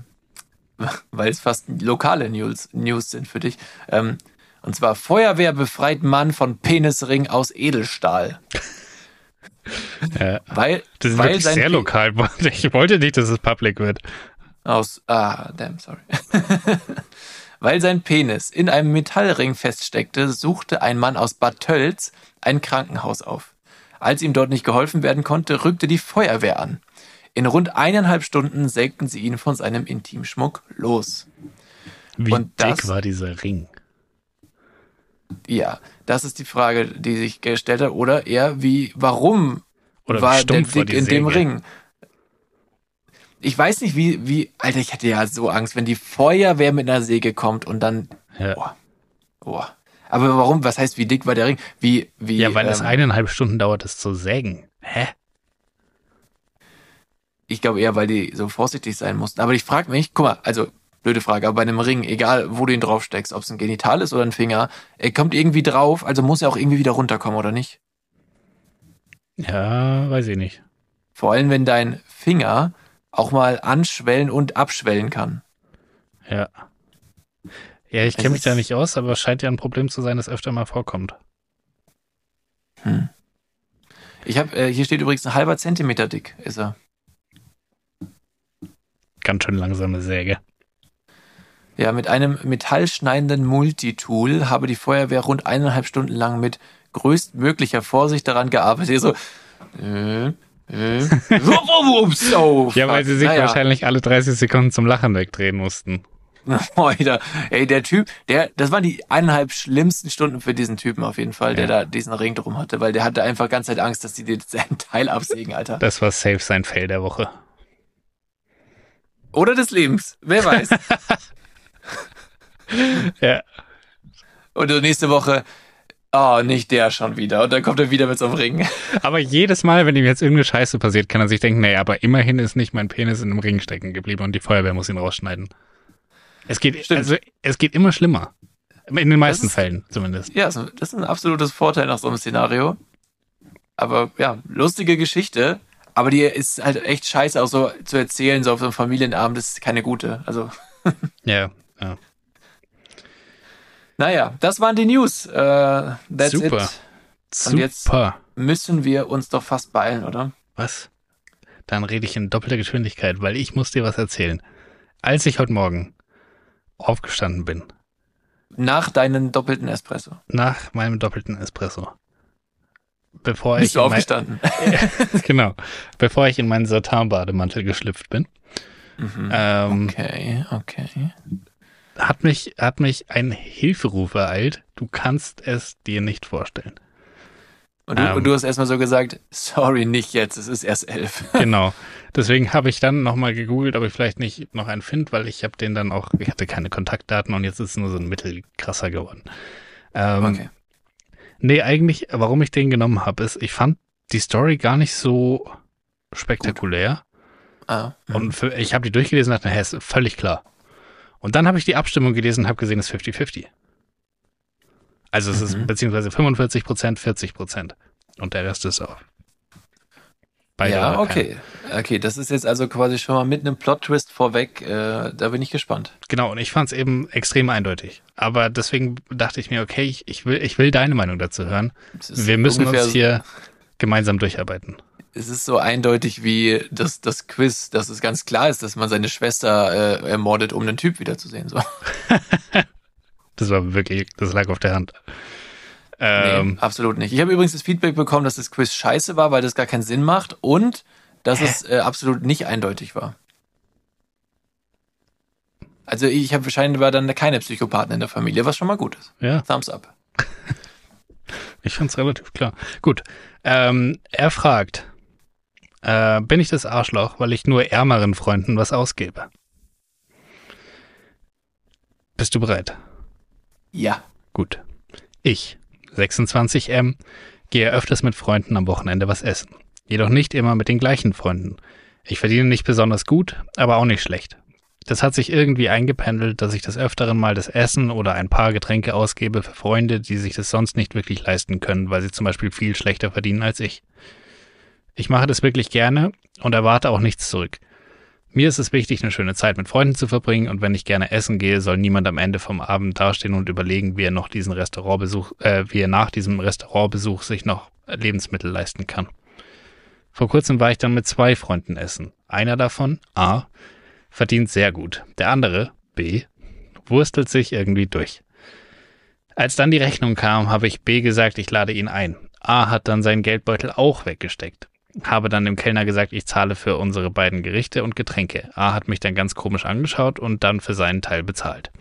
äh, weil es fast lokale News, News sind für dich. Ähm, und zwar Feuerwehr befreit Mann von Penisring aus Edelstahl. Ja, Weil, das ist weil wirklich sein sehr lokal. Ich wollte nicht, dass es public wird. Aus, ah, damn, sorry. Weil sein Penis in einem Metallring feststeckte, suchte ein Mann aus Bad Tölz ein Krankenhaus auf. Als ihm dort nicht geholfen werden konnte, rückte die Feuerwehr an. In rund eineinhalb Stunden sägten sie ihn von seinem Intimschmuck los. Wie Und das- dick war dieser Ring? Ja, das ist die Frage, die sich gestellt hat. Oder eher, wie, warum Oder war der Dick in dem? Ring? Ich weiß nicht, wie, wie, Alter, ich hätte ja so Angst, wenn die Feuerwehr mit einer Säge kommt und dann Ja. Oh. Oh. Aber warum? Was heißt, wie dick war der Ring? Wie, wie, Ja, weil es ähm, eineinhalb Stunden dauert, es zu sägen. Hä? Ich glaube eher, weil die so vorsichtig sein mussten. Aber ich frage mich, guck mal, also, blöde Frage, aber bei einem Ring, egal wo du ihn draufsteckst, ob es ein Genital ist oder ein Finger, er kommt irgendwie drauf, also muss er auch irgendwie wieder runterkommen, oder nicht? Ja, weiß ich nicht. Vor allem, wenn dein Finger auch mal anschwellen und abschwellen kann. Ja. Ja, ich kenne mich da nicht aus, aber es scheint ja ein Problem zu sein, das öfter mal vorkommt. Ich habe, äh, hier steht übrigens ein halber Zentimeter dick, ist er. Ganz schön langsame Säge. Ja, mit einem metallschneidenden Multitool habe die Feuerwehr rund eineinhalb Stunden lang mit größtmöglicher Vorsicht daran gearbeitet. So, äh, äh, ups, oh, Ja, weil sie sich Naja. wahrscheinlich alle 30 Sekunden zum Lachen wegdrehen mussten. Alter, ey, der Typ, der, das waren die eineinhalb schlimmsten Stunden für diesen Typen auf jeden Fall, der Ja. da diesen Ring drum hatte, weil der hatte einfach ganz Zeit Angst, dass die dir sein Teil absägen, Alter. Das war safe sein Fail der Woche. Oder des Lebens, wer weiß. Ja. Und nächste Woche, oh, nicht der schon wieder. Und dann kommt er wieder mit so einem Ring. Aber jedes Mal, wenn ihm jetzt irgendeine Scheiße passiert, kann er sich denken, naja, aber immerhin ist nicht mein Penis in einem Ring stecken geblieben und die Feuerwehr muss ihn rausschneiden. Es geht, Stimmt. also, es geht immer schlimmer. In den meisten ist- Fällen zumindest. Ja, das ist ein absolutes Vorteil nach so einem Szenario. Aber ja, lustige Geschichte. Aber die ist halt echt scheiße auch so zu erzählen, so auf so einem Familienabend, das ist keine gute. Also, Ja, ja. Naja, das waren die News. Äh, that's Super. it. Und jetzt- Super. Müssen wir uns doch fast beeilen, oder? Was? Dann rede ich in doppelter Geschwindigkeit, weil ich muss dir was erzählen. Als ich heute Morgen aufgestanden bin, Nach deinem doppelten Espresso. nach meinem doppelten Espresso, bevor Bist ich du aufgestanden? genau, bevor ich in meinen Satin-Bademantel geschlüpft bin, Mhm. ähm, Okay, okay. Hat mich hat mich ein Hilferuf ereilt. Du kannst es dir nicht vorstellen. Und du, Ähm. und du hast erstmal so gesagt, sorry, nicht jetzt, es ist erst elf. Genau. Deswegen habe ich dann nochmal gegoogelt, ob ich vielleicht nicht noch einen finde, weil ich habe den dann auch, ich hatte keine Kontaktdaten und jetzt ist es nur so ein mittelkrasser geworden. Ähm, Okay. Nee, eigentlich, warum ich den genommen habe, ist, ich fand die Story gar nicht so spektakulär. Ah, Und für, ich habe die durchgelesen und dachte, hä, ist völlig klar. Und dann habe ich die Abstimmung gelesen und habe gesehen, es ist 50-50. Also es Mhm. ist beziehungsweise 45 Prozent, 40 Prozent. Und der Rest ist auch. Beide ja, okay. Okay, das ist jetzt also quasi schon mal mit einem Plot-Twist vorweg. Äh, da bin ich gespannt. Genau, und ich fand es eben extrem eindeutig. Aber deswegen dachte ich mir, okay, ich, ich, will, ich will deine Meinung dazu hören. Wir müssen uns hier gemeinsam durcharbeiten. Es ist so eindeutig wie das, das Quiz, dass es ganz klar ist, dass man seine Schwester äh, ermordet, um einen Typ wiederzusehen. So. Das war wirklich, das lag auf der Hand. Ähm, nee, absolut nicht. Ich habe übrigens das Feedback bekommen, dass das Quiz scheiße war, weil das gar keinen Sinn macht und dass es äh, absolut nicht eindeutig war. Also ich habe wahrscheinlich war dann keine Psychopathen in der Familie, was schon mal gut ist. ja, Thumbs up. Ich finde es relativ klar. Gut. Ähm, er fragt, äh, bin ich das Arschloch, weil ich nur ärmeren Freunden was ausgebe? Bist du bereit? Ja. Gut. Ich, 26M, gehe öfters mit Freunden am Wochenende was essen. Jedoch nicht immer mit den gleichen Freunden. Ich verdiene nicht besonders gut, aber auch nicht schlecht. Das hat sich irgendwie eingependelt, dass ich das öfteren mal das Essen oder ein paar Getränke ausgebe für Freunde, die sich das sonst nicht wirklich leisten können, weil sie zum Beispiel viel schlechter verdienen als ich. Ich mache das wirklich gerne und erwarte auch nichts zurück. Mir ist es wichtig, eine schöne Zeit mit Freunden zu verbringen und wenn ich gerne essen gehe, soll niemand am Ende vom Abend dastehen und überlegen, wie er noch diesen Restaurantbesuch, äh, wie er nach diesem Restaurantbesuch sich noch Lebensmittel leisten kann. Vor kurzem war ich dann mit zwei Freunden essen. Einer davon, A, verdient sehr gut. Der andere, B, wurstelt sich irgendwie durch. Als dann die Rechnung kam, habe ich B gesagt, ich lade ihn ein. A hat dann seinen Geldbeutel auch weggesteckt. Habe dann dem Kellner gesagt, ich zahle für unsere beiden Gerichte und Getränke. A hat mich dann ganz komisch angeschaut und dann für seinen Teil bezahlt.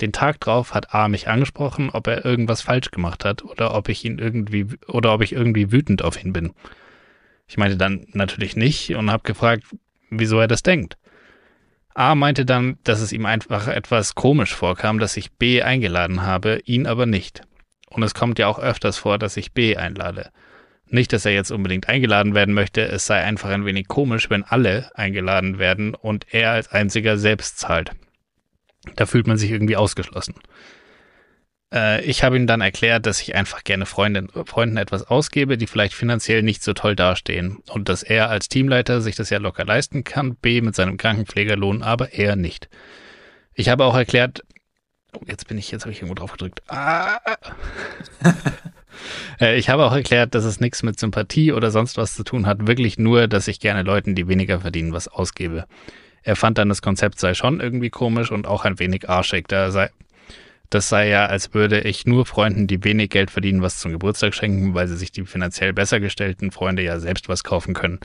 Den Tag drauf hat A mich angesprochen, ob er irgendwas falsch gemacht hat oder ob ich ihn irgendwie oder ob ich irgendwie wütend auf ihn bin. Ich meinte dann natürlich nicht und habe gefragt, wieso er das denkt. A meinte dann, dass es ihm einfach etwas komisch vorkam, dass ich B eingeladen habe, ihn aber nicht. Und es kommt ja auch öfters vor, dass ich B einlade. Nicht, dass er jetzt unbedingt eingeladen werden möchte, es sei einfach ein wenig komisch, wenn alle eingeladen werden und er als einziger selbst zahlt. Da fühlt man sich irgendwie ausgeschlossen. Äh, ich habe ihm dann erklärt, dass ich einfach gerne Freundin, Freunden etwas ausgebe, die vielleicht finanziell nicht so toll dastehen und dass er als Teamleiter sich das ja locker leisten kann, B mit seinem Krankenpflegerlohn, aber er nicht. Ich habe auch erklärt, oh, jetzt bin ich, jetzt habe ich irgendwo drauf gedrückt. Ah. Äh, ich habe auch erklärt, dass es nichts mit Sympathie oder sonst was zu tun hat, wirklich nur, dass ich gerne Leuten, die weniger verdienen, was ausgebe. Er fand dann, das Konzept sei schon irgendwie komisch und auch ein wenig arschig, da sei, das sei ja, als würde ich nur Freunden, die wenig Geld verdienen, was zum Geburtstag schenken, weil sie sich die finanziell besser gestellten Freunde ja selbst was kaufen können.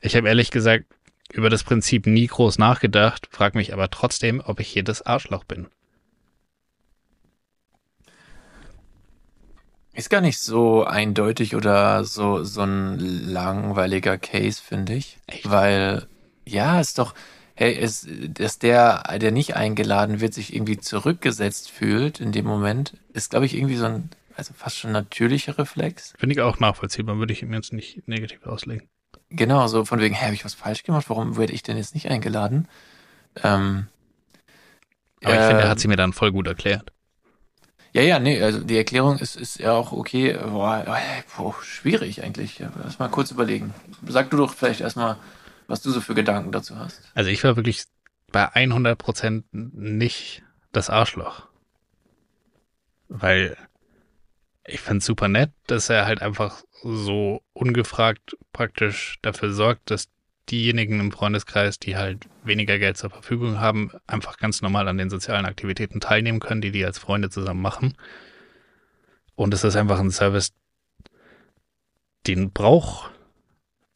Ich habe ehrlich gesagt über das Prinzip nie groß nachgedacht, frag mich aber trotzdem, ob ich hier das Arschloch bin. Ist gar nicht so eindeutig oder so, so ein langweiliger Case, finde ich. Echt? Weil, ja, ist doch, hey, ist, dass der, der nicht eingeladen wird, sich irgendwie zurückgesetzt fühlt in dem Moment, ist, glaube ich, irgendwie so ein, also fast schon natürlicher Reflex. Finde ich auch nachvollziehbar, würde ich ihm jetzt nicht negativ auslegen. Genau, so von wegen, hä, habe ich was falsch gemacht? Warum werde ich denn jetzt nicht eingeladen? Ähm, Aber ich finde, er äh, hat sie mir dann voll gut erklärt. Ja, ja, nee, also die Erklärung ist, ist ja auch okay. Boah, boah, schwierig eigentlich. Lass mal kurz überlegen. Sag du doch vielleicht erstmal, was du so für Gedanken dazu hast. Also ich war wirklich bei 100% nicht das Arschloch. Weil ich find's super nett, dass er halt einfach so ungefragt praktisch dafür sorgt, dass diejenigen im Freundeskreis, die halt weniger Geld zur Verfügung haben, einfach ganz normal an den sozialen Aktivitäten teilnehmen können, die die als Freunde zusammen machen. Und es ist einfach ein Service, den braucht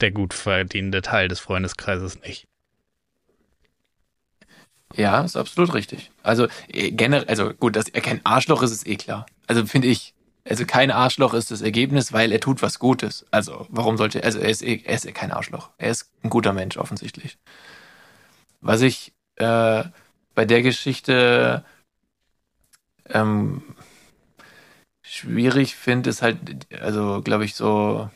der gut verdienende Teil des Freundeskreises nicht. Ja, ist absolut richtig. Also äh, generell, also gut, dass er kein Arschloch ist, ist eh klar. Also finde ich. Also kein Arschloch ist das Ergebnis, weil er tut was Gutes. Also warum sollte also er ist er ist kein Arschloch. Er ist ein guter Mensch offensichtlich. Was ich äh, bei der Geschichte ähm, schwierig finde, ist halt, also glaube ich so,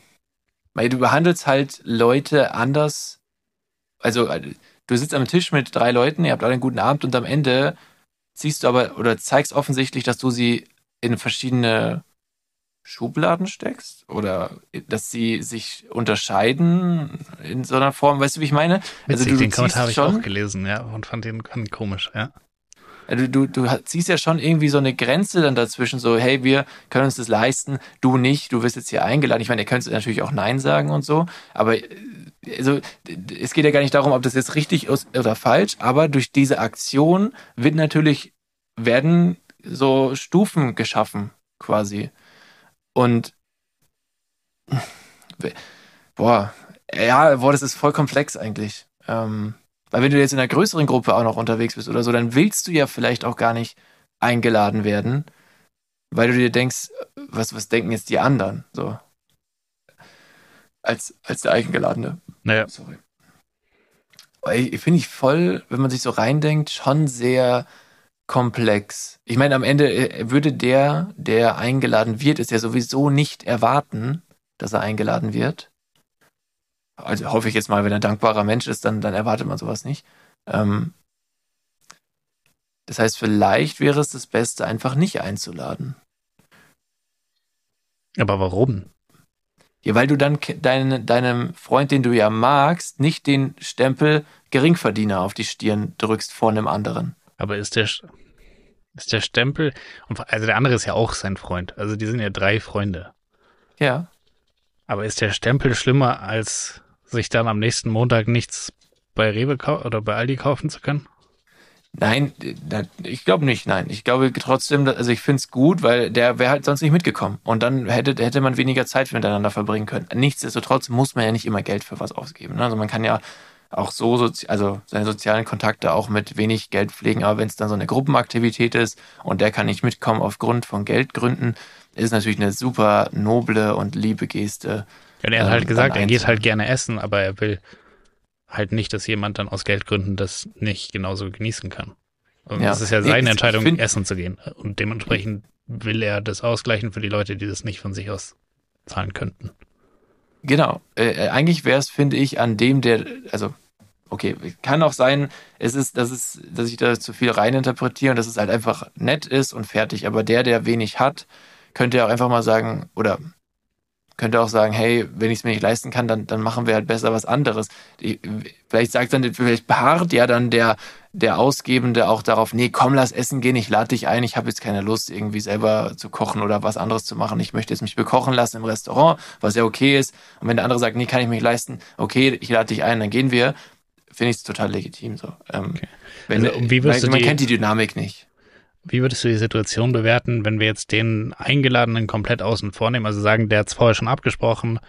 weil du behandelst halt Leute anders. Also du sitzt am Tisch mit drei Leuten, ihr habt alle einen guten Abend und am Ende ziehst du aber oder zeigst offensichtlich, dass du sie in verschiedene Schubladen steckst oder dass sie sich unterscheiden in so einer Form, weißt du, wie ich meine? Also du, du den Kommentar habe ich auch gelesen, ja, und fand den komisch, ja. Also du, du ziehst ja schon irgendwie so eine Grenze dann dazwischen, so, hey, wir können uns das leisten, du nicht, du wirst jetzt hier eingeladen. Ich meine, ihr könnt natürlich auch Nein sagen und so, aber äh, also, es geht ja gar nicht darum, ob das jetzt richtig ist oder falsch, aber durch diese Aktion wird natürlich, werden so Stufen geschaffen, quasi. Und boah, ja, boah, das ist voll komplex eigentlich. Ähm, weil wenn du jetzt in einer größeren Gruppe auch noch unterwegs bist oder so, dann willst du ja vielleicht auch gar nicht eingeladen werden. weil du dir denkst, was, was denken jetzt die anderen? So. Als, als der Eigengeladene. Naja. Sorry. Weil ich- Finde ich voll, wenn man sich so reindenkt, schon sehr komplex. Ich meine, am Ende äh, würde der, der eingeladen wird, es ja sowieso nicht erwarten, dass er eingeladen wird. Also hoffe ich jetzt mal, wenn er ein dankbarer Mensch ist, dann, dann erwartet man sowas nicht. Ähm, das heißt, vielleicht wäre es das Beste, einfach nicht einzuladen. Aber warum? Ja, weil du dann deine, deinem Freund, den du ja magst, nicht den Stempel Geringverdiener auf die Stirn drückst vor einem anderen. Aber ist der, ist der Stempel, also der andere ist ja auch sein Freund. Also die sind ja drei Freunde. Ja. Aber ist der Stempel schlimmer, als sich dann am nächsten Montag nichts bei Rewe oder bei Aldi kaufen zu können? Nein, ich glaube nicht, nein. Ich glaube trotzdem, also ich finde es gut, weil der wäre halt sonst nicht mitgekommen. Und dann hätte, hätte man weniger Zeit miteinander verbringen können. Nichtsdestotrotz muss man ja nicht immer Geld für was ausgeben. Ne? Also man kann ja auch so, sozi also seine sozialen Kontakte auch mit wenig Geld pflegen, aber wenn es dann so eine Gruppenaktivität ist und der kann nicht mitkommen aufgrund von Geldgründen, ist natürlich eine super noble und liebe Geste. Ja, und er hat Ähm, halt gesagt, dann er geht halt gerne essen, aber er will halt nicht, dass jemand dann aus Geldgründen das nicht genauso genießen kann. Und Ja. das ist ja seine ich Entscheidung, find- essen zu gehen. Und dementsprechend will er das ausgleichen für die Leute, die das nicht von sich aus zahlen könnten. Genau. Äh, äh, eigentlich wäre es, finde ich, an dem, der, also, okay, kann auch sein, es ist, dass es, dass ich da zu viel reininterpretiere und dass es halt einfach nett ist und fertig. Aber der, der wenig hat, könnte ja auch einfach mal sagen, oder könnte auch sagen, hey, wenn ich es mir nicht leisten kann, dann, dann machen wir halt besser was anderes. Vielleicht sagt dann, vielleicht beharrt ja dann der, der Ausgebende auch darauf, nee, komm, lass essen gehen, ich lade dich ein, ich habe jetzt keine Lust, irgendwie selber zu kochen oder was anderes zu machen. Ich möchte jetzt mich bekochen lassen im Restaurant, was ja okay ist. Und wenn der andere sagt, nee, kann ich mich leisten, okay, ich lade dich ein, dann gehen wir, finde ich es total legitim so. Ähm, wenn, Also, wie weil man die- kennt die Dynamik nicht. Wie würdest du die Situation bewerten, wenn wir jetzt den Eingeladenen komplett außen vor nehmen? Also sagen, der hat es vorher schon abgesprochen,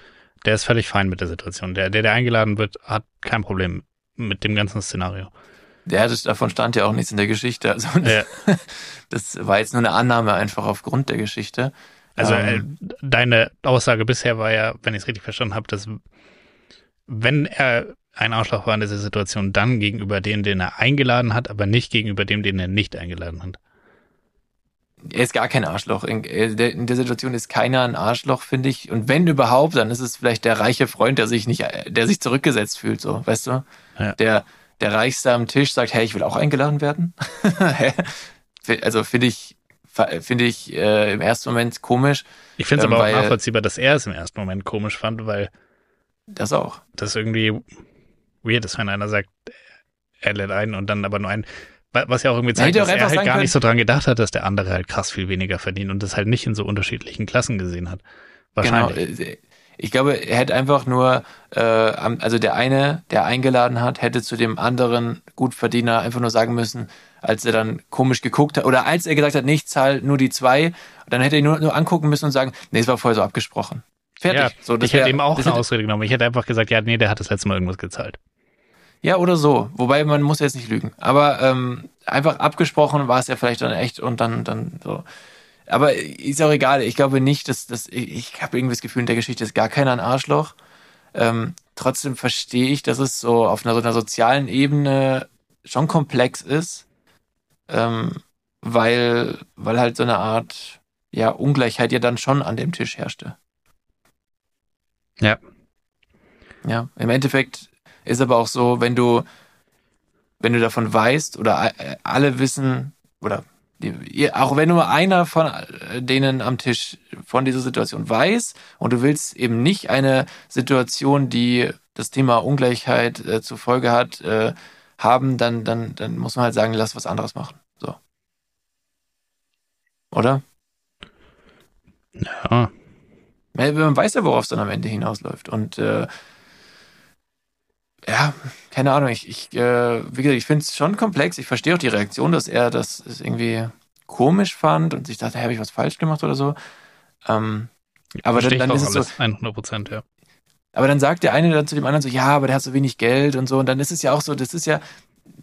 der ist völlig fein mit der Situation. Der, der, der eingeladen wird, hat kein Problem mit dem ganzen Szenario. Der hatte, davon stand ja auch nichts in der Geschichte. Also Ja. das war jetzt nur eine Annahme einfach aufgrund der Geschichte. Also Ähm, äh, deine Aussage bisher war ja, wenn ich es richtig verstanden habe, dass wenn er ein Arschloch war in dieser Situation, dann gegenüber dem, den er eingeladen hat, aber nicht gegenüber dem, den er nicht eingeladen hat. Er ist gar kein Arschloch. In, äh, der- in der Situation ist keiner ein Arschloch, finde ich. Und wenn überhaupt, dann ist es vielleicht der reiche Freund, der sich nicht, der sich zurückgesetzt fühlt, so, weißt du? Ja. Der, der Reichste am Tisch sagt, hey, ich will auch eingeladen werden. Also finde ich, finde ich äh, im ersten Moment komisch. Ich finde es Ähm, aber auch nachvollziehbar, dass er es im ersten Moment komisch fand, weil Das auch. das irgendwie weird ist, wenn einer sagt, er lädt ein und dann aber nur ein. wa- Was ja auch irgendwie zeigt, hätte dass er halt gar können- nicht so dran gedacht hat, dass der andere halt krass viel weniger verdient und das halt nicht in so unterschiedlichen Klassen gesehen hat. Wahrscheinlich. Genau. äh, Ich glaube, er hätte einfach nur, äh, also der eine, der eingeladen hat, hätte zu dem anderen Gutverdiener einfach nur sagen müssen, als er dann komisch geguckt hat, oder als er gesagt hat, nee, ich zahle nur die zwei, dann hätte er ihn nur, nur angucken müssen und sagen, nee, es war vorher so abgesprochen. Fertig. Ja, so, ich hätte wär- ihm auch eine hätte- Ausrede genommen. Ich hätte einfach gesagt, ja, nee, der hat das letzte Mal irgendwas gezahlt. Ja, oder so. Wobei man muss jetzt nicht lügen. Aber ähm, einfach abgesprochen war es ja vielleicht dann echt und dann, dann so. Aber ist auch egal. Ich glaube nicht, dass, dass ich, ich habe irgendwie das Gefühl, in der Geschichte ist gar keiner ein Arschloch. Ähm, trotzdem verstehe ich, dass es so auf einer, so einer sozialen Ebene schon komplex ist, ähm, weil, weil halt so eine Art ja, Ungleichheit ja dann schon an dem Tisch herrschte. Ja. Ja, im Endeffekt ist aber auch so, wenn du, wenn du davon weißt oder äh, alle wissen oder auch wenn nur einer von äh, denen am Tisch von dieser Situation weiß und du willst eben nicht eine Situation, die das Thema Ungleichheit äh, zur Folge hat, äh, haben, dann, dann, dann muss man halt sagen, lass was anderes machen. So. Oder? Ja. Ja, Man weiß ja, worauf es dann am Ende hinausläuft. Und äh, ja, keine Ahnung, ich, ich äh, wie gesagt, ich finde es schon komplex. Ich verstehe auch die Reaktion, dass er das irgendwie komisch fand und sich dachte, hey, habe ich was falsch gemacht oder so. Ähm, aber dann, dann ist es so, alles 100 Prozent, ja. aber dann sagt der eine dann zu dem anderen so, ja, aber der hat so wenig Geld und so. Und dann ist es ja auch so, das ist ja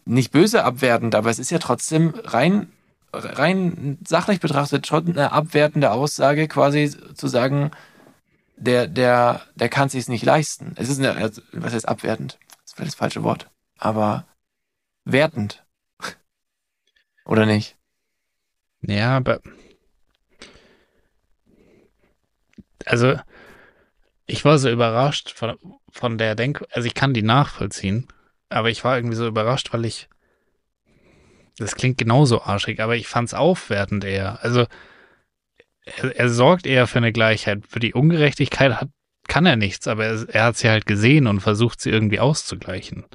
nicht böse abwertend, aber es ist ja trotzdem rein rein sachlich betrachtet schon eine abwertende Aussage, quasi zu sagen, der, der, der kann sich's nicht leisten. Es ist eine, also, was heißt abwertend? Das vielleicht das falsche Wort. Aber wertend. Oder nicht? Ja, aber. Also, ich war so überrascht von, von der Denk, also ich kann die nachvollziehen, aber ich war irgendwie so überrascht, weil ich, das klingt genauso arschig, aber ich fand's aufwertend eher. Also, er, er sorgt eher für eine Gleichheit. Für die Ungerechtigkeit hat, kann er nichts, aber er, er hat sie halt gesehen und versucht sie irgendwie auszugleichen.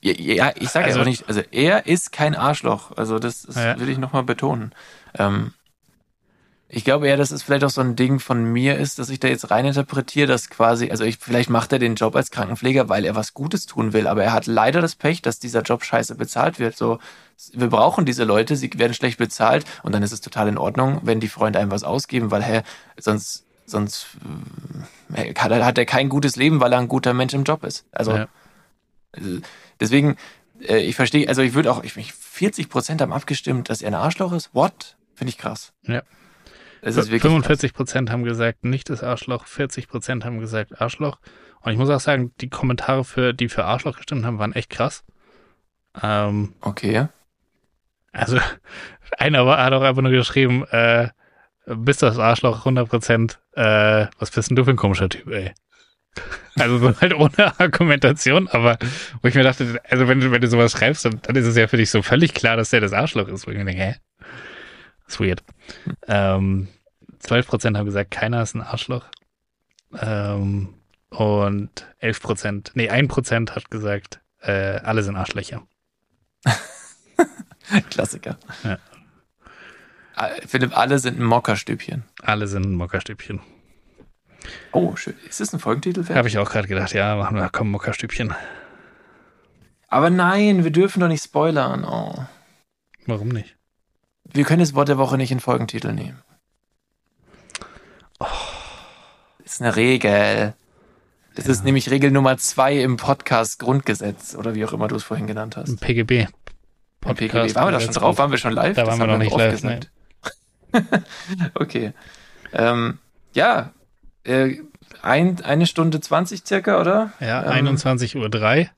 Ja, ja ich sage Also- also nicht, also er ist kein Arschloch. Also das, das Ja. will ich nochmal betonen. Ähm, ich glaube eher, dass es vielleicht auch so ein Ding von mir ist, dass ich da jetzt reininterpretiere, dass quasi, also ich, vielleicht macht er den Job als Krankenpfleger, weil er was Gutes tun will, aber er hat leider das Pech, dass dieser Job scheiße bezahlt wird. So, wir brauchen diese Leute, sie werden schlecht bezahlt und dann ist es total in Ordnung, wenn die Freunde einem was ausgeben, weil, hä, sonst, sonst äh, hat er, kein gutes Leben, weil er ein guter Mensch im Job ist. Also, Ja. also, Deswegen, äh, ich verstehe, also ich würde auch, ich, ich 40 Prozent haben abgestimmt, dass er ein Arschloch ist. What? Finde ich krass. Ja. Es ist wirklich 45 Prozent haben gesagt, nicht das Arschloch, 40 Prozent haben gesagt Arschloch. Und ich muss auch sagen, die Kommentare, für, die für Arschloch gestimmt haben, waren echt krass. Ähm. Okay. also, einer war, hat auch einfach nur geschrieben, äh, bist das Arschloch 100 Prozent, äh, was bist denn du für ein komischer Typ, ey? Also so halt ohne Argumentation, aber wo ich mir dachte, also wenn du, wenn du sowas schreibst, dann, dann ist es ja für dich so völlig klar, dass der das Arschloch ist. Wo ich mir denke, hä? Ist weird. Ähm, 12% haben gesagt, keiner ist ein Arschloch. Ähm, und 11%, nee, 1% hat gesagt, äh, alle sind Arschlöcher. Klassiker. Ja. Äh, Philipp, alle sind ein Mockerstübchen. Alle sind ein Mockerstübchen. Oh, schön. Ist das ein Folgentitel? Habe ich auch gerade gedacht, ja, machen wir, komm, Mockerstübchen. Aber nein, wir dürfen doch nicht spoilern. Oh. Warum nicht? Wir können das Wort der Woche nicht in Folgentitel nehmen. Oh. Ist eine Regel. Das ist nämlich Regel Nummer zwei im Podcast Grundgesetz oder wie auch immer du es vorhin genannt hast. Ein PGB. Im PGB. Waren wir da schon drauf? Waren wir schon live? Da waren wir noch nicht live, gesagt. okay. Ähm, ja, äh, ein, eine Stunde 20 circa, oder? Ja, Ähm, 21.03 Uhr.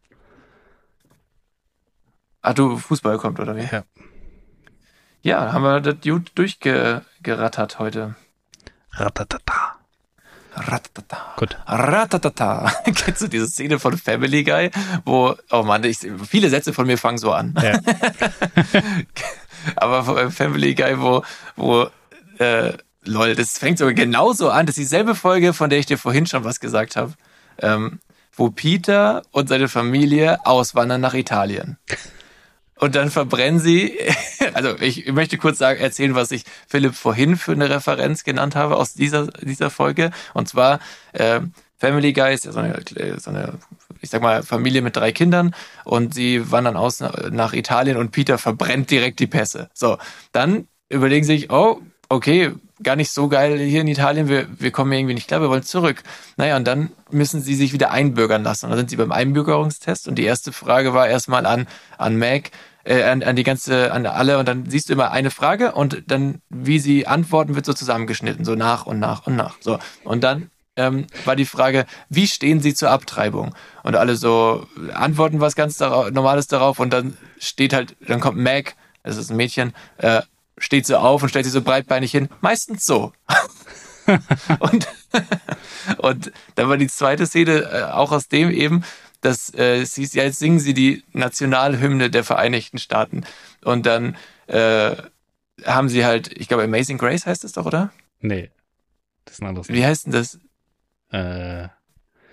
Ah, du, Fußball kommt, oder wie? Ja. Ja, haben wir das gut durchgerattert heute. Ratatata. Ratatata. Gut. Ratatata. Kennst du diese Szene von Family Guy, wo, oh Mann, ich, viele Sätze von mir fangen so an. Ja. Aber Family Guy, wo, wo, äh, lol, das fängt sogar genauso an. Das ist dieselbe Folge, von der ich dir vorhin schon was gesagt habe. Ähm, wo Peter und seine Familie auswandern nach Italien. Und dann verbrennen sie, also ich möchte kurz sagen, erzählen, was ich Philipp vorhin für eine Referenz genannt habe aus dieser, dieser Folge. Und zwar, äh, Family Guy ist ja so eine, so eine, ich sag mal, Familie mit drei Kindern und sie wandern aus nach, Italien und Peter verbrennt direkt die Pässe. So, dann überlegen sie sich, oh, okay, gar nicht so geil hier in Italien, wir, wir kommen irgendwie nicht klar, wir wollen zurück. Naja, und dann müssen sie sich wieder einbürgern lassen. Und dann sind sie beim Einbürgerungstest und die erste Frage war erstmal an, an Mac, äh, an, an die ganze, an alle und dann siehst du immer eine Frage und dann, wie sie antworten, wird so zusammengeschnitten, so nach und nach und nach. So. Und dann ähm, war die Frage, wie stehen sie zur Abtreibung? Und alle so antworten was ganz darauf, Normales darauf und dann steht halt, dann kommt Mac, das ist ein Mädchen, äh, steht so auf und stellt sich so breitbeinig hin, meistens so. und, und dann war die zweite Szene äh, auch aus dem eben, dass äh, sie, ja, jetzt singen sie die Nationalhymne der Vereinigten Staaten. Und dann äh, haben sie halt, ich glaube, Amazing Grace heißt es doch, oder? Nee. Das ist ein anderes. Wie heißt denn das? Äh,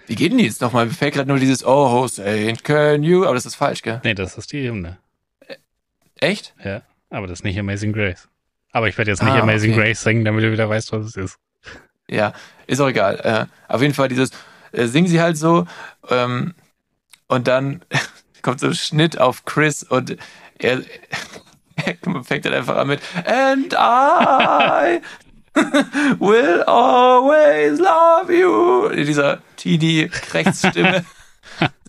Wie geht denn die jetzt nochmal? Mir fällt gerade nur dieses Oh, Saint, can you? Aber das ist falsch, gell? nee, das ist die Hymne. Echt? Ja. Aber das ist nicht Amazing Grace. Aber ich werde jetzt nicht Ah, Amazing okay. Grace singen, damit du wieder weißt, was es ist. Ja, ist auch egal. Äh, auf jeden Fall dieses, äh, singen sie halt so, ähm, und dann kommt so ein Schnitt auf Chris und er, er fängt dann einfach an mit And I will always love you. In dieser teeny Krechtsstimme.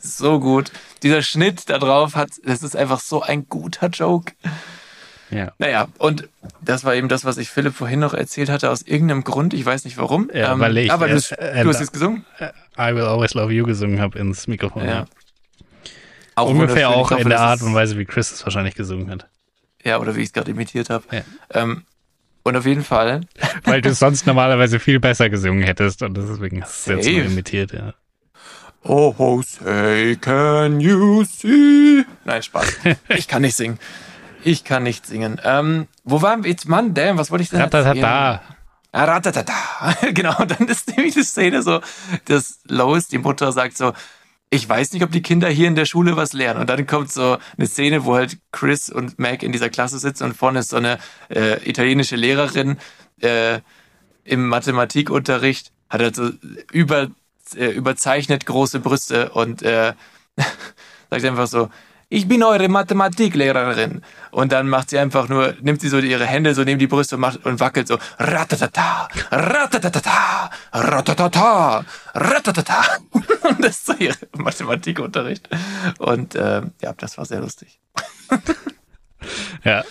so gut. Dieser Schnitt da drauf hat, das ist einfach so ein guter Joke. Ja. Naja, und das war eben das, was ich Philipp vorhin noch erzählt hatte, aus irgendeinem Grund. Ich weiß nicht warum. Ja, weil ich, aber du, äh, äh, du hast jetzt gesungen? I Will Always Love You gesungen habe ins Mikrofon. Ja. Auch Ungefähr auch hoffe, in der Art und Weise, wie Chris es wahrscheinlich gesungen hat. Ja, oder wie ich es gerade imitiert habe. Ja. Ähm, und auf jeden Fall, Weil du es sonst normalerweise viel besser gesungen hättest und deswegen hast du es jetzt nur imitiert, ja. Oh, oh, say, can you see? Nein, Spaß. Ich kann nicht singen. Ich kann nicht singen. Ähm, wo waren wir jetzt? Mann, damn, was wollte ich denn? Ratatata. Ah, Ratatata. Genau, und dann ist nämlich die Szene so, dass Lois, die Mutter, sagt so, ich weiß nicht, ob die Kinder hier in der Schule was lernen. Und dann kommt so eine Szene, wo halt Chris und Mac in dieser Klasse sitzen und vorne ist so eine äh, italienische Lehrerin äh, im Mathematikunterricht, hat halt so über, äh, überzeichnet große Brüste und äh, sagt einfach so, ich bin eure Mathematiklehrerin. Und dann macht sie einfach nur, nimmt sie so ihre Hände so neben die Brüste und, macht, und wackelt so, ratatata, ratatata, ratatata, ratatata. Und das ist so ihr Mathematikunterricht. Und äh, ja, das war sehr lustig. Ja.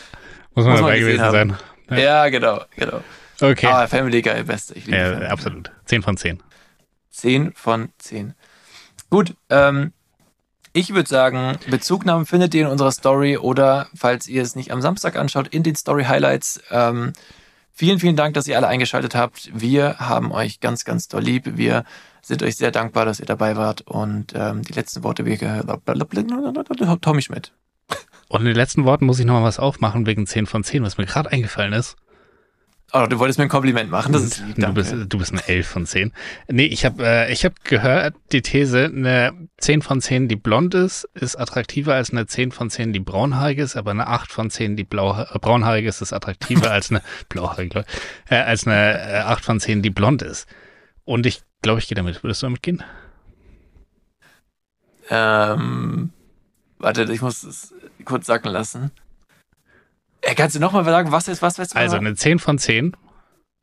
Muss man Muss dabei gewesen sein. haben. Ja, genau, genau. Okay. Aber Family Guy, beste. Ich liebe ja, Family absolut. 10 von 10. 10 von 10. Gut, ähm, ich würde sagen, Bezugnahmen findet ihr in unserer Story oder, falls ihr es nicht am Samstag anschaut, in den Story Highlights. Ähm, vielen, vielen Dank, dass ihr alle eingeschaltet habt. Wir haben euch ganz, ganz doll lieb. Wir sind euch sehr dankbar, dass ihr dabei wart. Und ähm, die letzten Worte wie Tommy Schmidt. Und in den letzten Worten muss ich nochmal was aufmachen wegen 10 von 10, was mir gerade eingefallen ist. Oh, du wolltest mir ein Kompliment machen, das ist lieb, du, bist, du bist eine 11 von 10. Nee, ich habe äh, ich hab gehört, die These, eine 10 von 10, die blond ist, ist attraktiver als eine 10 von 10, die braunhaarig ist, aber eine 8 von 10, die blau, äh, braunhaarig ist, ist attraktiver als eine blauhaarig, glaub ich, äh, als eine äh, 8 von 10, die blond ist. Und ich glaube, ich gehe damit. Würdest du damit gehen? Ähm, warte, ich muss es kurz sacken lassen. Äh, kannst du nochmal sagen, was ist, was weißt du? Also eine 10 von 10,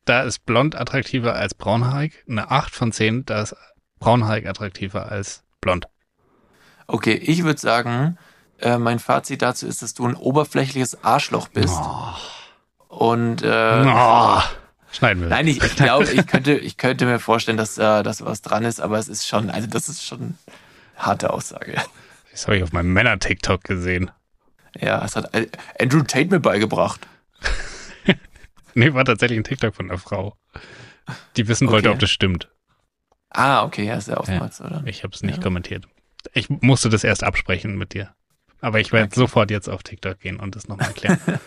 da ist blond attraktiver als braunhaarig. Eine 8 von 10, da ist braunhaarig attraktiver als blond. Okay, ich würde sagen, äh, mein Fazit dazu ist, dass du ein oberflächliches Arschloch bist. Und äh, Oh, schneiden wir. nein, ich, ich glaube, ich könnte, ich könnte mir vorstellen, dass äh, dass was dran ist, aber es ist schon, also das ist schon eine harte Aussage. Das habe ich auf meinem Männer-TikTok gesehen. Ja, es hat äh, Andrew Tate mir beigebracht. Nee, war tatsächlich ein TikTok von einer Frau, die wissen wollte, Okay. ob das stimmt. Ah, okay, ja, ist ja oftmals, oder? Ich habe es nicht Ja. kommentiert. Ich musste das erst absprechen mit dir. Aber ich werde Okay. sofort jetzt auf TikTok gehen und das nochmal erklären.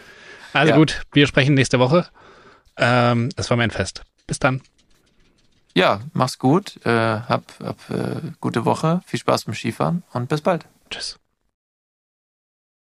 Also Ja. gut, wir sprechen nächste Woche. Ähm, es war mir ein Fest. Bis dann. Ja, mach's gut, äh, hab, hab äh, gute Woche, viel Spaß beim Skifahren und bis bald. Tschüss.